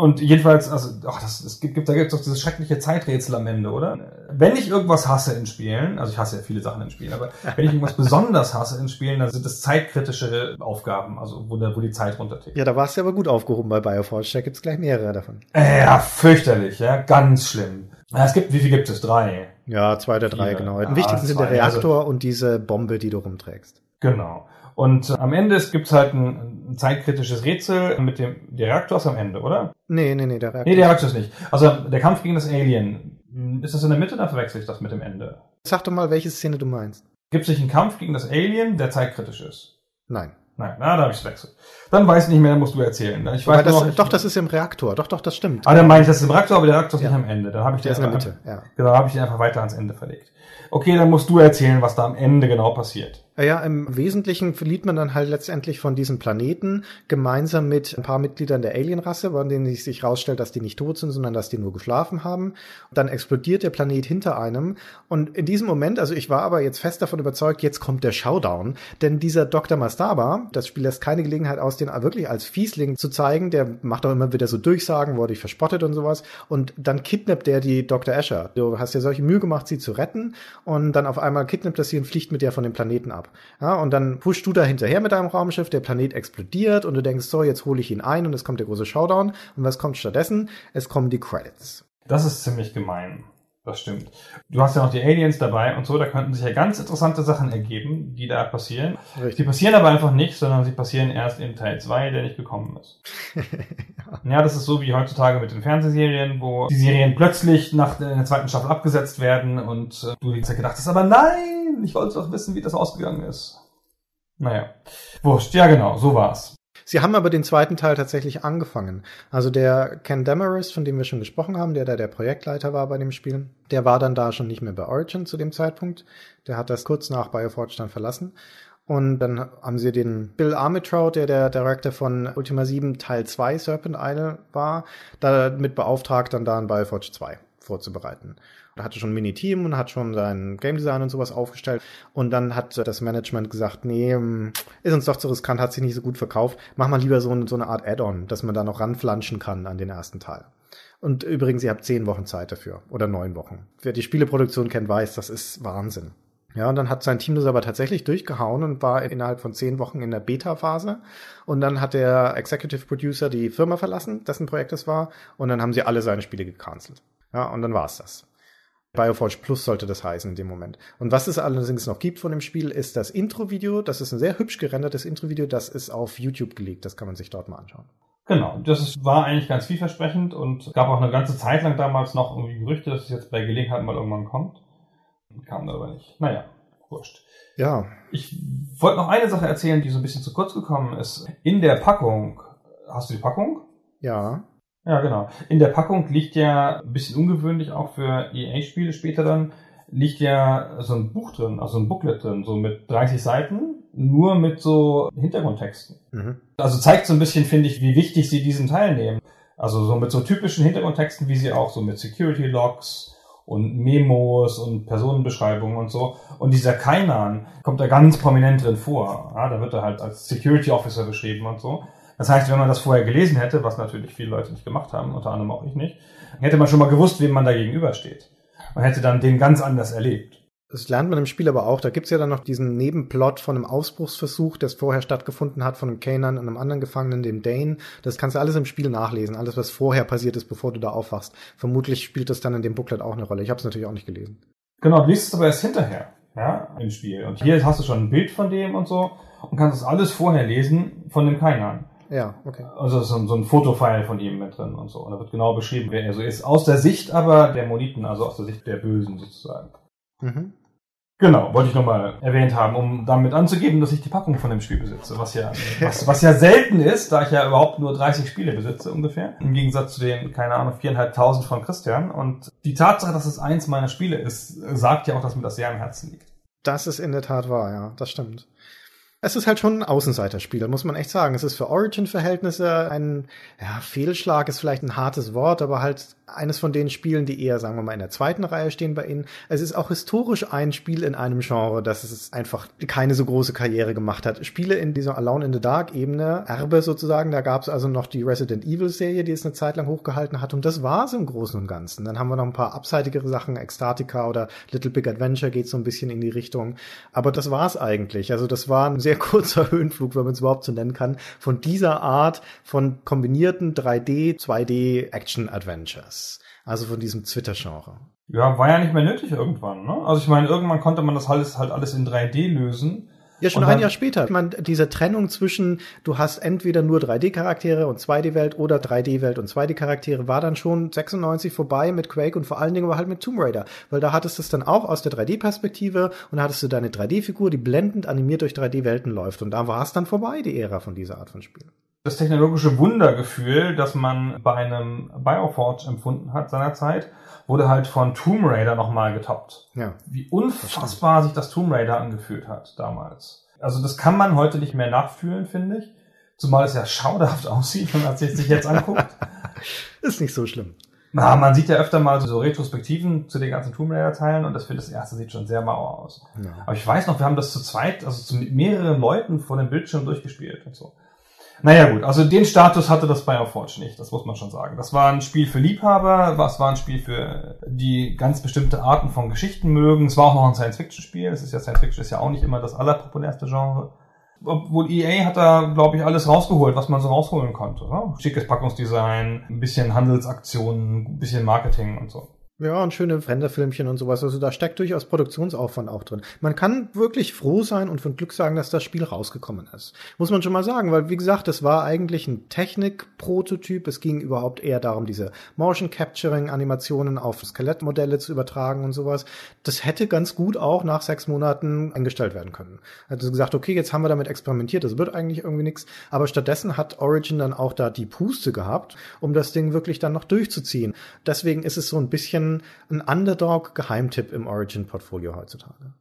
Und jedenfalls, also, ach, das, es gibt, da gibt's doch dieses schreckliche Zeiträtsel am Ende, oder? Wenn ich irgendwas hasse in Spielen, also ich hasse ja viele Sachen in Spielen, aber wenn ich irgendwas besonders hasse in Spielen, dann sind das zeitkritische Aufgaben, also wo, der, wo die Zeit runtertickt. Ja, da warst du aber gut aufgehoben bei Bioforge, da gibt's gleich mehrere davon. Äh, Ja, fürchterlich, ja, ganz schlimm. Ja, es gibt, wie viel gibt es? Drei. Ja, zwei oder drei, Vier. genau. Am wichtigsten sind der also- Reaktor und diese Bombe, die du rumträgst. Genau. Und äh, am Ende es gibt's halt ein, ein zeitkritisches Rätsel mit dem der Reaktor ist am Ende, oder? Nee, nee, nee, der Reaktor. Nee, der Reaktor ist nicht. Also der Kampf gegen das Alien. Hm, Ist das in der Mitte, dann verwechsel ich das mit dem Ende. Sag doch mal, welche Szene du meinst. Gibt es nicht einen Kampf gegen das Alien, der zeitkritisch ist? Nein. Nein, na, da habe ich verwechselt. Dann weiß ich nicht mehr, dann musst du erzählen. Ich weiß das, noch, doch, das ist im Reaktor. Doch, doch, das stimmt. Ah, dann meine ich, das ist im Reaktor, aber der Reaktor ist Ja. nicht am Ende. Dann habe ich den ist in der einfach- Mitte, ja. Genau, habe ich den einfach weiter ans Ende verlegt. Okay, dann musst du erzählen, was da am Ende genau passiert. Ja, im Wesentlichen verliert man dann halt letztendlich von diesem Planeten gemeinsam mit ein paar Mitgliedern der Alienrasse, bei denen sich herausstellt, dass die nicht tot sind, sondern dass die nur geschlafen haben. Dann explodiert der Planet hinter einem. Und in diesem Moment, also ich war aber jetzt fest davon überzeugt, jetzt kommt der Showdown. Denn dieser Dr. Mastaba, das Spiel lässt keine Gelegenheit aus, den wirklich als Fiesling zu zeigen. Der macht auch immer wieder so Durchsagen, wurde ich verspottet und sowas. Und dann kidnappt der die Dr. Asher. Du hast dir solche Mühe gemacht, sie zu retten. Und dann auf einmal kidnappt er sie und fliegt mit der von dem Planeten ab. Ja, und dann pushst du da hinterher mit deinem Raumschiff, der Planet explodiert und du denkst, so, jetzt hole ich ihn ein und es kommt der große Showdown. Und was kommt stattdessen? Es kommen die Credits. Das ist ziemlich gemein. Das stimmt. Du hast ja noch die Aliens dabei und so, da könnten sich ja ganz interessante Sachen ergeben, die da passieren. Richtig. Die passieren aber einfach nicht, sondern sie passieren erst in Teil 2, der nicht gekommen ist. ja. das ist so wie heutzutage mit den Fernsehserien, wo die Serien plötzlich nach der zweiten Staffel abgesetzt werden und äh, du jetzt gedacht hast, aber nein, ich wollte doch wissen, wie das ausgegangen ist. Naja, wurscht, ja genau, so war's. Sie haben aber den zweiten Teil tatsächlich angefangen. Also der Ken Demarest, von dem wir schon gesprochen haben, der da der Projektleiter war bei dem Spiel, der war dann da schon nicht mehr bei Origin zu dem Zeitpunkt. Der hat das kurz nach Bioforge dann verlassen. Und dann haben sie den Bill Armitrout, der der Director von Ultima 7 Teil 2 Serpent Isle war, damit beauftragt, dann da ein Bioforge 2 vorzubereiten. Hatte schon ein Mini-Team und hat schon sein Game Design und sowas aufgestellt. Und dann hat das Management gesagt, nee, hm, ist uns doch zu riskant, hat sich nicht so gut verkauft. Mach mal lieber so, so eine Art Add-on, dass man da noch ranflanschen kann an den ersten Teil. Und übrigens, ihr habt zehn Wochen Zeit dafür. Oder neun Wochen. Wer die Spieleproduktion kennt, weiß, das ist Wahnsinn. Ja, und dann hat sein Team das aber tatsächlich durchgehauen und war innerhalb von zehn Wochen in der Beta-Phase. Und dann hat der Executive Producer die Firma verlassen, dessen Projekt es war. Und dann haben sie alle seine Spiele gecancelt. Ja, und dann war's das. Bioforge Plus sollte das heißen in dem Moment. Und was es allerdings noch gibt von dem Spiel, ist das Intro-Video. Das ist ein sehr hübsch gerendertes Intro-Video. Das ist auf YouTube gelegt. Das kann man sich dort mal anschauen. Genau, das ist, war eigentlich ganz vielversprechend und gab auch eine ganze Zeit lang damals noch irgendwie Gerüchte, dass es jetzt bei Gelegenheit mal irgendwann kommt. Kam aber nicht. Naja, wurscht. Ja. Ich wollte noch eine Sache erzählen, die so ein bisschen zu kurz gekommen ist. In der Packung, hast du die Packung? Ja. Ja, genau. In der Packung liegt ja, ein bisschen ungewöhnlich auch für EA-Spiele später dann, liegt ja so ein Buch drin, also ein Booklet drin, so mit 30 Seiten, nur mit so Hintergrundtexten. Mhm. Also zeigt so ein bisschen, finde ich, wie wichtig sie diesen Teil nehmen. Also so mit so typischen Hintergrundtexten, wie sie auch so mit Security Logs und Memos und Personenbeschreibungen und so. Und dieser Kainan kommt da ganz prominent drin vor. Ja, da wird er halt als Security Officer beschrieben und so. Das heißt, wenn man das vorher gelesen hätte, was natürlich viele Leute nicht gemacht haben, unter anderem auch ich nicht, hätte man schon mal gewusst, wem man da gegenübersteht. Man hätte dann den ganz anders erlebt. Das lernt man im Spiel aber auch. Da gibt's ja dann noch diesen Nebenplot von einem Ausbruchsversuch, der vorher stattgefunden hat, von einem Kanan und einem anderen Gefangenen, dem Dane. Das kannst du alles im Spiel nachlesen. Alles, was vorher passiert ist, bevor du da aufwachst. Vermutlich spielt das dann in dem Booklet auch eine Rolle. Ich habe es natürlich auch nicht gelesen. Genau, du liest es aber erst hinterher, ja, im Spiel. Und hier hast du schon ein Bild von dem und so und kannst das alles vorher lesen von dem Kanan. Ja, okay. Also so, so ein Fotofile von ihm mit drin und so. Und da wird genau beschrieben, wer er so ist. Aus der Sicht aber der Moniten, also aus der Sicht der Bösen sozusagen. Mhm. Genau, wollte ich nochmal erwähnt haben, um damit anzugeben, dass ich die Packung von dem Spiel besitze, was ja, was, was ja selten ist, da ich ja überhaupt nur 30 Spiele besitze ungefähr, im Gegensatz zu den, keine Ahnung, viereinhalbtausend von Christian. Und die Tatsache, dass es eins meiner Spiele ist, sagt ja auch, dass mir das sehr am Herzen liegt. Das ist in der Tat wahr, ja, das stimmt. Es ist halt schon ein Außenseiterspiel, muss man echt sagen. Es ist für Origin-Verhältnisse ein ja, Fehlschlag, ist vielleicht ein hartes Wort, aber halt eines von den Spielen, die eher, sagen wir mal, in der zweiten Reihe stehen bei Ihnen. Es ist auch historisch ein Spiel in einem Genre, das es einfach keine so große Karriere gemacht hat. Spiele in dieser Alone in the Dark Ebene, Erbe sozusagen, da gab es also noch die Resident Evil Serie, die es eine Zeit lang hochgehalten hat und das war es im Großen und Ganzen. Dann haben wir noch ein paar abseitigere Sachen, Ecstatica oder Little Big Adventure geht so ein bisschen in die Richtung. Aber das war es eigentlich. Also das war ein sehr kurzer Höhenflug, wenn man es überhaupt so nennen kann, von dieser Art von kombinierten 3D, 2D Action Adventures. Also von diesem Twitter-Genre. Ja, war ja nicht mehr nötig irgendwann. Ne? Also ich meine, irgendwann konnte man das alles halt alles in 3D lösen. Ja, schon ein Jahr später. Ich meine, diese Trennung zwischen, du hast entweder nur 3D-Charaktere und 2D-Welt oder 3D-Welt und 2D-Charaktere war dann schon 96 vorbei mit Quake und vor allen Dingen aber halt mit Tomb Raider. Weil da hattest du es dann auch aus der 3D-Perspektive und da hattest du deine 3D-Figur, die blendend animiert durch 3D-Welten läuft. Und da war es dann vorbei, die Ära von dieser Art von Spiel. Das technologische Wundergefühl, das man bei einem Bioforge empfunden hat seinerzeit, wurde halt von Tomb Raider nochmal getoppt. Ja. Wie unfassbar sich das Tomb Raider angefühlt hat damals. Also das kann man heute nicht mehr nachfühlen, finde ich. Zumal es ja schauderhaft aussieht, wenn man es sich jetzt anguckt. Ist nicht so schlimm. Na, man sieht ja öfter mal so Retrospektiven zu den ganzen Tomb Raider Teilen und das finde das erste sieht schon sehr mau aus. Ja. Aber ich weiß noch, wir haben das zu zweit, also zu mehreren Leuten vor dem Bildschirm durchgespielt und so. Naja gut, also den Status hatte das Bioforge nicht, das muss man schon sagen. Das war ein Spiel für Liebhaber, was war ein Spiel für die ganz bestimmte Arten von Geschichten mögen. Es war auch noch ein Science-Fiction-Spiel. Es ist ja Science-Fiction ist ja auch nicht immer das allerpopulärste Genre. Obwohl EA hat da, glaube ich, alles rausgeholt, was man so rausholen konnte. Ne? Schickes Packungsdesign, ein bisschen Handelsaktionen, ein bisschen Marketing und so. Ja, und schöne Renderfilmchen und sowas. Also da steckt durchaus Produktionsaufwand auch drin. Man kann wirklich froh sein und von Glück sagen, dass das Spiel rausgekommen ist. Muss man schon mal sagen, weil wie gesagt, es war eigentlich ein Technik-Prototyp. Es ging überhaupt eher darum, diese Motion Capturing Animationen auf Skelettmodelle zu übertragen und sowas. Das hätte ganz gut auch nach sechs Monaten eingestellt werden können. Also gesagt, okay, jetzt haben wir damit experimentiert, das wird eigentlich irgendwie nichts. Aber stattdessen hat Origin dann auch da die Puste gehabt, um das Ding wirklich dann noch durchzuziehen. Deswegen ist es so ein bisschen ein Underdog-Geheimtipp im Origin-Portfolio heutzutage.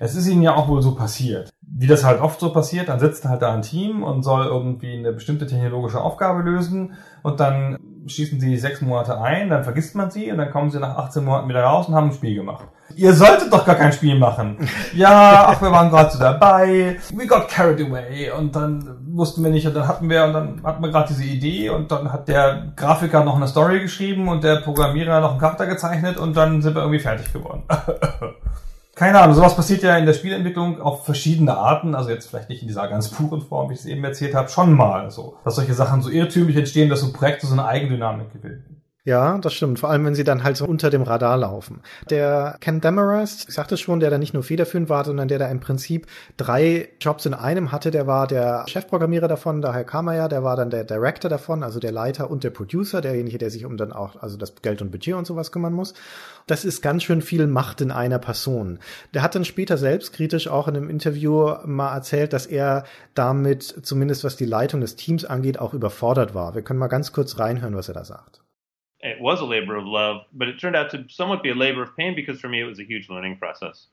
Es ist ihnen ja auch wohl so passiert. Wie das halt oft so passiert, dann sitzt halt da ein Team und soll irgendwie eine bestimmte technologische Aufgabe lösen und dann schießen sie sechs Monate ein, dann vergisst man sie und dann kommen sie nach 18 Monaten wieder raus und haben ein Spiel gemacht. Ihr solltet doch gar kein Spiel machen. Ja, ach, wir waren gerade so dabei. We got carried away und dann wussten wir nicht und dann hatten wir und dann hatten wir gerade diese Idee und dann hat der Grafiker noch eine Story geschrieben und der Programmierer noch einen Charakter gezeichnet und dann sind wir irgendwie fertig geworden. Keine Ahnung, sowas passiert ja in der Spielentwicklung auf verschiedene Arten, also jetzt vielleicht nicht in dieser ganz puren Form, wie ich es eben erzählt habe, schon mal so, dass solche Sachen so irrtümlich entstehen, dass so Projekte so eine Eigendynamik gewinnen. Ja, das stimmt. Vor allem, wenn sie dann halt so unter dem Radar laufen. Der Ken Demarest, ich sagte schon, der da nicht nur federführend war, sondern der da im Prinzip drei Jobs in einem hatte, der war der Chefprogrammierer davon, daher kam er ja, der war dann der Director davon, also der Leiter und der Producer, derjenige, der sich um dann auch, also das Geld und Budget und sowas kümmern muss. Das ist ganz schön viel Macht in einer Person. Der hat dann später selbstkritisch auch in einem Interview mal erzählt, dass er damit, zumindest was die Leitung des Teams angeht, auch überfordert war. Wir können mal ganz kurz reinhören, was er da sagt. It was a labor of love, but it turned out to somewhat be a labor of pain because for me it was a huge learning process.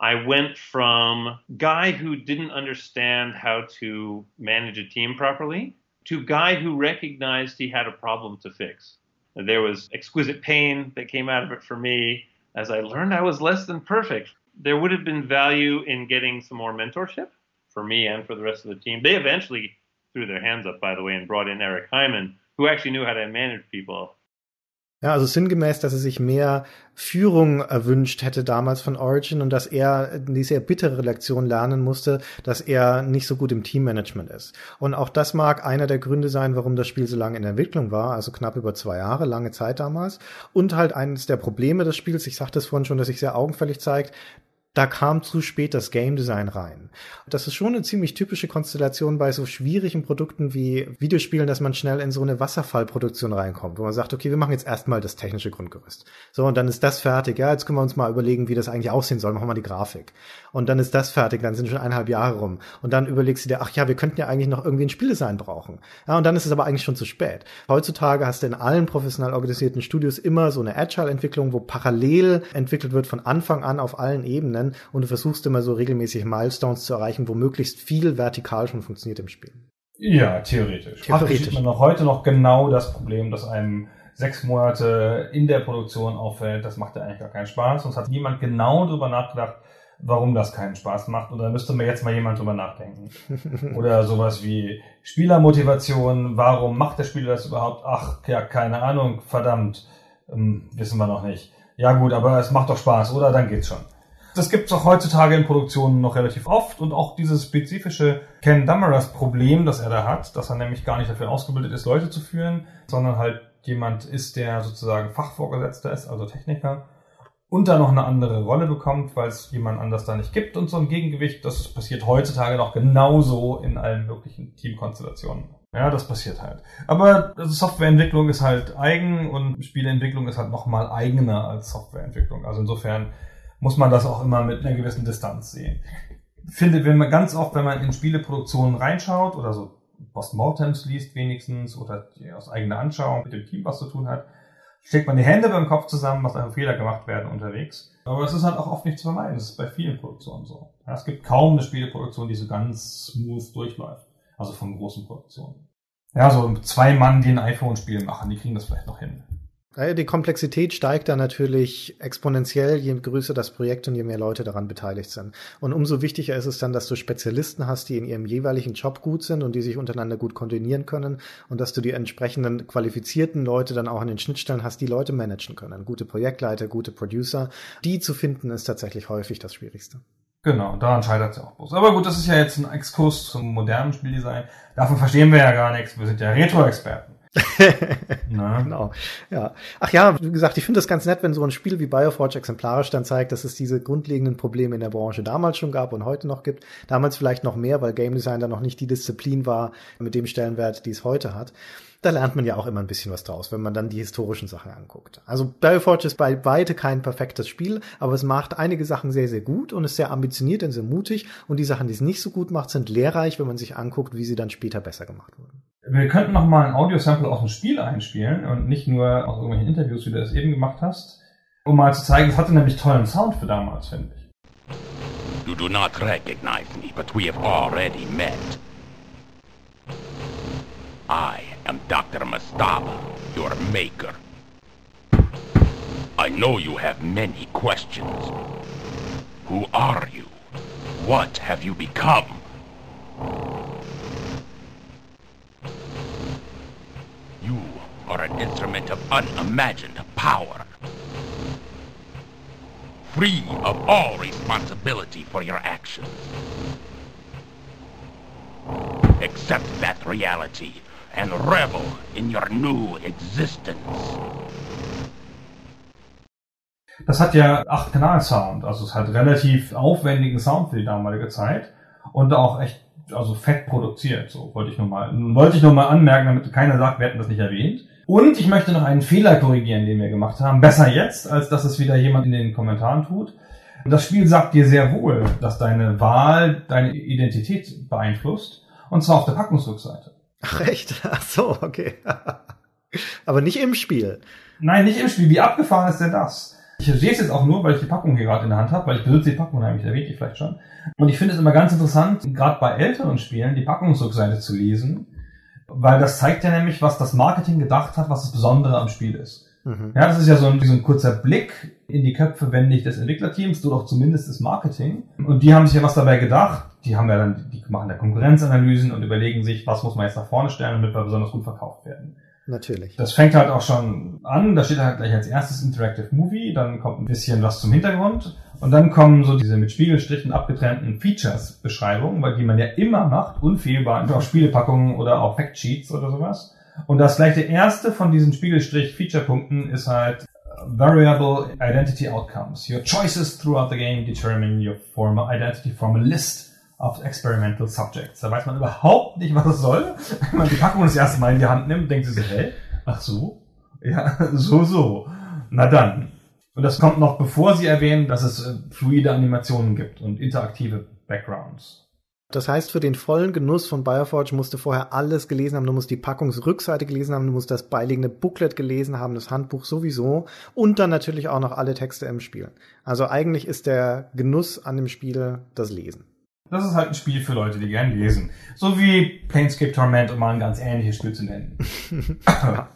I went from guy who didn't understand how to manage a team properly to guy who recognized he had a problem to fix. There was exquisite pain that came out of it for me as I learned I was less than perfect. There would have been value in getting some more mentorship for me and for the rest of the team. They eventually threw their hands up, by the way, and brought in Eric Hyman, who actually knew how to manage people Ja, also sinngemäß, dass er sich mehr Führung erwünscht hätte damals von Origin und dass er die sehr bittere Lektion lernen musste, dass er nicht so gut im Teammanagement ist. Und auch das mag einer der Gründe sein, warum das Spiel so lange in Entwicklung war, also knapp über zwei Jahre, lange Zeit damals. Und halt eines der Probleme des Spiels, ich sagte es vorhin schon, dass sich sehr augenfällig zeigt, da kam zu spät das Game Design rein. Das ist schon eine ziemlich typische Konstellation bei so schwierigen Produkten wie Videospielen, dass man schnell in so eine Wasserfallproduktion reinkommt, wo man sagt, okay, wir machen jetzt erstmal das technische Grundgerüst. So, und dann ist das fertig. Ja, jetzt können wir uns mal überlegen, wie das eigentlich aussehen soll. Machen wir die Grafik. Und dann ist das fertig. Dann sind schon eineinhalb Jahre rum. Und dann überlegst du dir, ach ja, wir könnten ja eigentlich noch irgendwie ein Spieldesign brauchen. Ja, und dann ist es aber eigentlich schon zu spät. Heutzutage hast du in allen professionell organisierten Studios immer so eine Agile-Entwicklung, wo parallel entwickelt wird von Anfang an auf allen Ebenen lernen und du versuchst immer so regelmäßig Milestones zu erreichen, wo möglichst viel vertikal schon funktioniert im Spiel. Ja, theoretisch. Theoretisch sieht man noch heute noch genau das Problem, dass einem sechs Monate in der Produktion auffällt, das macht ja eigentlich gar keinen Spaß. Und es hat niemand genau darüber nachgedacht, warum das keinen Spaß macht. Und da müsste mir jetzt mal jemand drüber nachdenken. Oder sowas wie Spielermotivation, warum macht der Spieler das überhaupt? Ach, ja, keine Ahnung, verdammt, ähm, wissen wir noch nicht. Ja gut, aber es macht doch Spaß, oder? Dann geht's schon. Das gibt es auch heutzutage in Produktionen noch relativ oft und auch dieses spezifische Ken Dameras Problem, das er da hat, dass er nämlich gar nicht dafür ausgebildet ist, Leute zu führen, sondern halt jemand ist, der sozusagen Fachvorgesetzter ist, also Techniker, und da noch eine andere Rolle bekommt, weil es jemand anders da nicht gibt und so ein Gegengewicht, das passiert heutzutage noch genauso in allen möglichen Teamkonstellationen. Ja, das passiert halt. Aber also Softwareentwicklung ist halt eigen und Spieleentwicklung ist halt nochmal eigener als Softwareentwicklung. Also insofern muss man das auch immer mit einer gewissen Distanz sehen. Findet, wenn man ganz oft, wenn man in Spieleproduktionen reinschaut oder so Postmortems liest wenigstens oder aus eigener Anschauung mit dem Team was zu tun hat, steckt man die Hände beim Kopf zusammen, was einfach Fehler gemacht werden unterwegs. Aber das ist halt auch oft nicht zu vermeiden. Das ist bei vielen Produktionen so. Es gibt kaum eine Spieleproduktion, die so ganz smooth durchläuft. Also von großen Produktionen. Ja, so zwei Mann, die ein iPhone-Spiel machen, die kriegen das vielleicht noch hin. Die Komplexität steigt dann natürlich exponentiell, je größer das Projekt und je mehr Leute daran beteiligt sind. Und umso wichtiger ist es dann, dass du Spezialisten hast, die in ihrem jeweiligen Job gut sind und die sich untereinander gut koordinieren können und dass du die entsprechenden qualifizierten Leute dann auch an den Schnittstellen hast, die Leute managen können. Gute Projektleiter, gute Producer. Die zu finden ist tatsächlich häufig das Schwierigste. Genau, daran scheitert es ja auch bloß. Aber gut, das ist ja jetzt ein Exkurs zum modernen Spieldesign. Davon verstehen wir ja gar nichts. Wir sind ja Retro-Experten. genau. Ja. Ach ja, wie gesagt, ich finde das ganz nett, wenn so ein Spiel wie Bioforge exemplarisch dann zeigt, dass es diese grundlegenden Probleme in der Branche damals schon gab und heute noch gibt. Damals vielleicht noch mehr, weil Game Design dann noch nicht die Disziplin war mit dem Stellenwert, die es heute hat. Da lernt man ja auch immer ein bisschen was draus, wenn man dann die historischen Sachen anguckt. Also Bioforge ist bei weite kein perfektes Spiel, aber es macht einige Sachen sehr, sehr gut und ist sehr ambitioniert und sehr mutig. Und die Sachen, die es nicht so gut macht, sind lehrreich, wenn man sich anguckt, wie sie dann später besser gemacht wurden. Wir könnten noch mal ein Audio-Sample aus dem Spiel einspielen und nicht nur aus irgendwelchen Interviews, wie du das eben gemacht hast, um mal zu zeigen, es hatte nämlich tollen Sound für damals, finde ich. You do not recognize me, but we have already met. I am Dr. Mastaba, your maker. I know you have many questions. Who are you? What have you become? Instrument of unimagined power. Free of all responsibility for your actions. Accept that reality and revel in your new existence. Das hat ja 8-Kanal-Sound, also es hat relativ aufwendigen Sound für die damalige Zeit und auch echt also fett produziert. So wollte ich nur mal, wollte ich nur mal anmerken, damit keiner sagt, wir hätten das nicht erwähnt. Und ich möchte noch einen Fehler korrigieren, den wir gemacht haben. Besser jetzt, als dass es wieder jemand in den Kommentaren tut. Das Spiel sagt dir sehr wohl, dass deine Wahl deine Identität beeinflusst. Und zwar auf der Packungsrückseite. Ach echt? Ach so, okay. Aber nicht im Spiel. Nein, nicht im Spiel. Wie abgefahren ist denn das? Ich sehe es jetzt auch nur, weil ich die Packung hier gerade in der Hand habe, weil ich besitze die Packung, habe ich erwähnt, die vielleicht schon. Und ich finde es immer ganz interessant, gerade bei älteren Spielen die Packungsrückseite zu lesen, weil das zeigt ja nämlich, was das Marketing gedacht hat, was das Besondere am Spiel ist. Mhm. Ja, das ist ja so ein, so ein kurzer Blick in die Köpfe, wenn nicht des Entwicklerteams, oder auch zumindest des Marketing. Und die haben sich ja was dabei gedacht. Die haben ja dann, die machen da Konkurrenzanalysen und überlegen sich, was muss man jetzt nach vorne stellen, damit wir besonders gut verkauft werden. Natürlich. Das fängt halt auch schon an. Da steht halt gleich als erstes Interactive Movie, dann kommt ein bisschen was zum Hintergrund und dann kommen so diese mit Spiegelstrichen abgetrennten Features-Beschreibungen, weil die man ja immer macht, unfehlbar, auf Spielepackungen oder auch Factsheets oder sowas. Und das gleich der erste von diesen Spiegelstrich-Feature-Punkten ist halt Variable Identity Outcomes. Your choices throughout the game determine your formal identity from a list of experimental subjects. Da weiß man überhaupt nicht, was es soll. Wenn man die Packung das erste Mal in die Hand nimmt, denkt sie sich, hä? Ach so? Ja, so, so. Na dann. Und das kommt noch bevor sie erwähnen, dass es äh, fluide Animationen gibt und interaktive Backgrounds. Das heißt, für den vollen Genuss von Bioforge musst du vorher alles gelesen haben. Du musst die Packungsrückseite gelesen haben, du musst das beiliegende Booklet gelesen haben, das Handbuch sowieso und dann natürlich auch noch alle Texte im Spiel. Also eigentlich ist der Genuss an dem Spiel das Lesen. Das ist halt ein Spiel für Leute, die gern lesen. So wie Planescape Torment, um mal ein ganz ähnliches Spiel zu nennen. ja.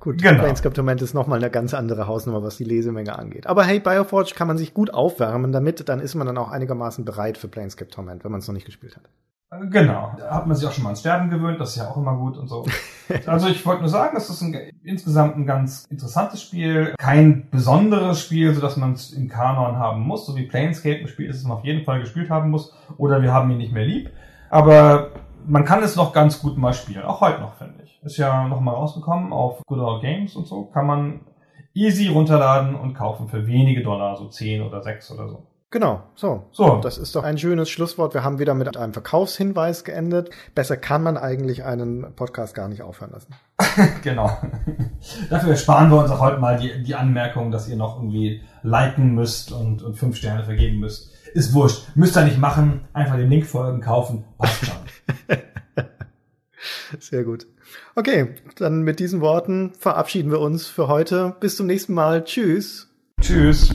Gut, genau. Planescape Torment ist nochmal eine ganz andere Hausnummer, was die Lesemenge angeht. Aber hey, Bioforge kann man sich gut aufwärmen damit, dann ist man dann auch einigermaßen bereit für Planescape Torment, wenn man es noch nicht gespielt hat. Genau, da hat man sich auch schon mal ans Sterben gewöhnt, das ist ja auch immer gut und so. also ich wollte nur sagen, das ist ein, insgesamt ein ganz interessantes Spiel, kein besonderes Spiel, so dass man es im Kanon haben muss, so wie Planescape ein Spiel ist, das man auf jeden Fall gespielt haben muss, oder wir haben ihn nicht mehr lieb. Aber man kann es noch ganz gut mal spielen, auch heute noch, finde ich. Ist ja noch mal rausgekommen auf Good Old Games und so, kann man easy runterladen und kaufen für wenige Dollar, so 10 oder 6 oder so. Genau, so. So. Das ist doch ein schönes Schlusswort. Wir haben wieder mit einem Verkaufshinweis geendet. Besser kann man eigentlich einen Podcast gar nicht aufhören lassen. genau. Dafür sparen wir uns auch heute mal die, die Anmerkung, dass ihr noch irgendwie liken müsst und, und fünf Sterne vergeben müsst. Ist wurscht. Müsst ihr nicht machen. Einfach den Link folgen, kaufen. Passt schon. Sehr gut. Okay, dann mit diesen Worten verabschieden wir uns für heute. Bis zum nächsten Mal. Tschüss. Tschüss.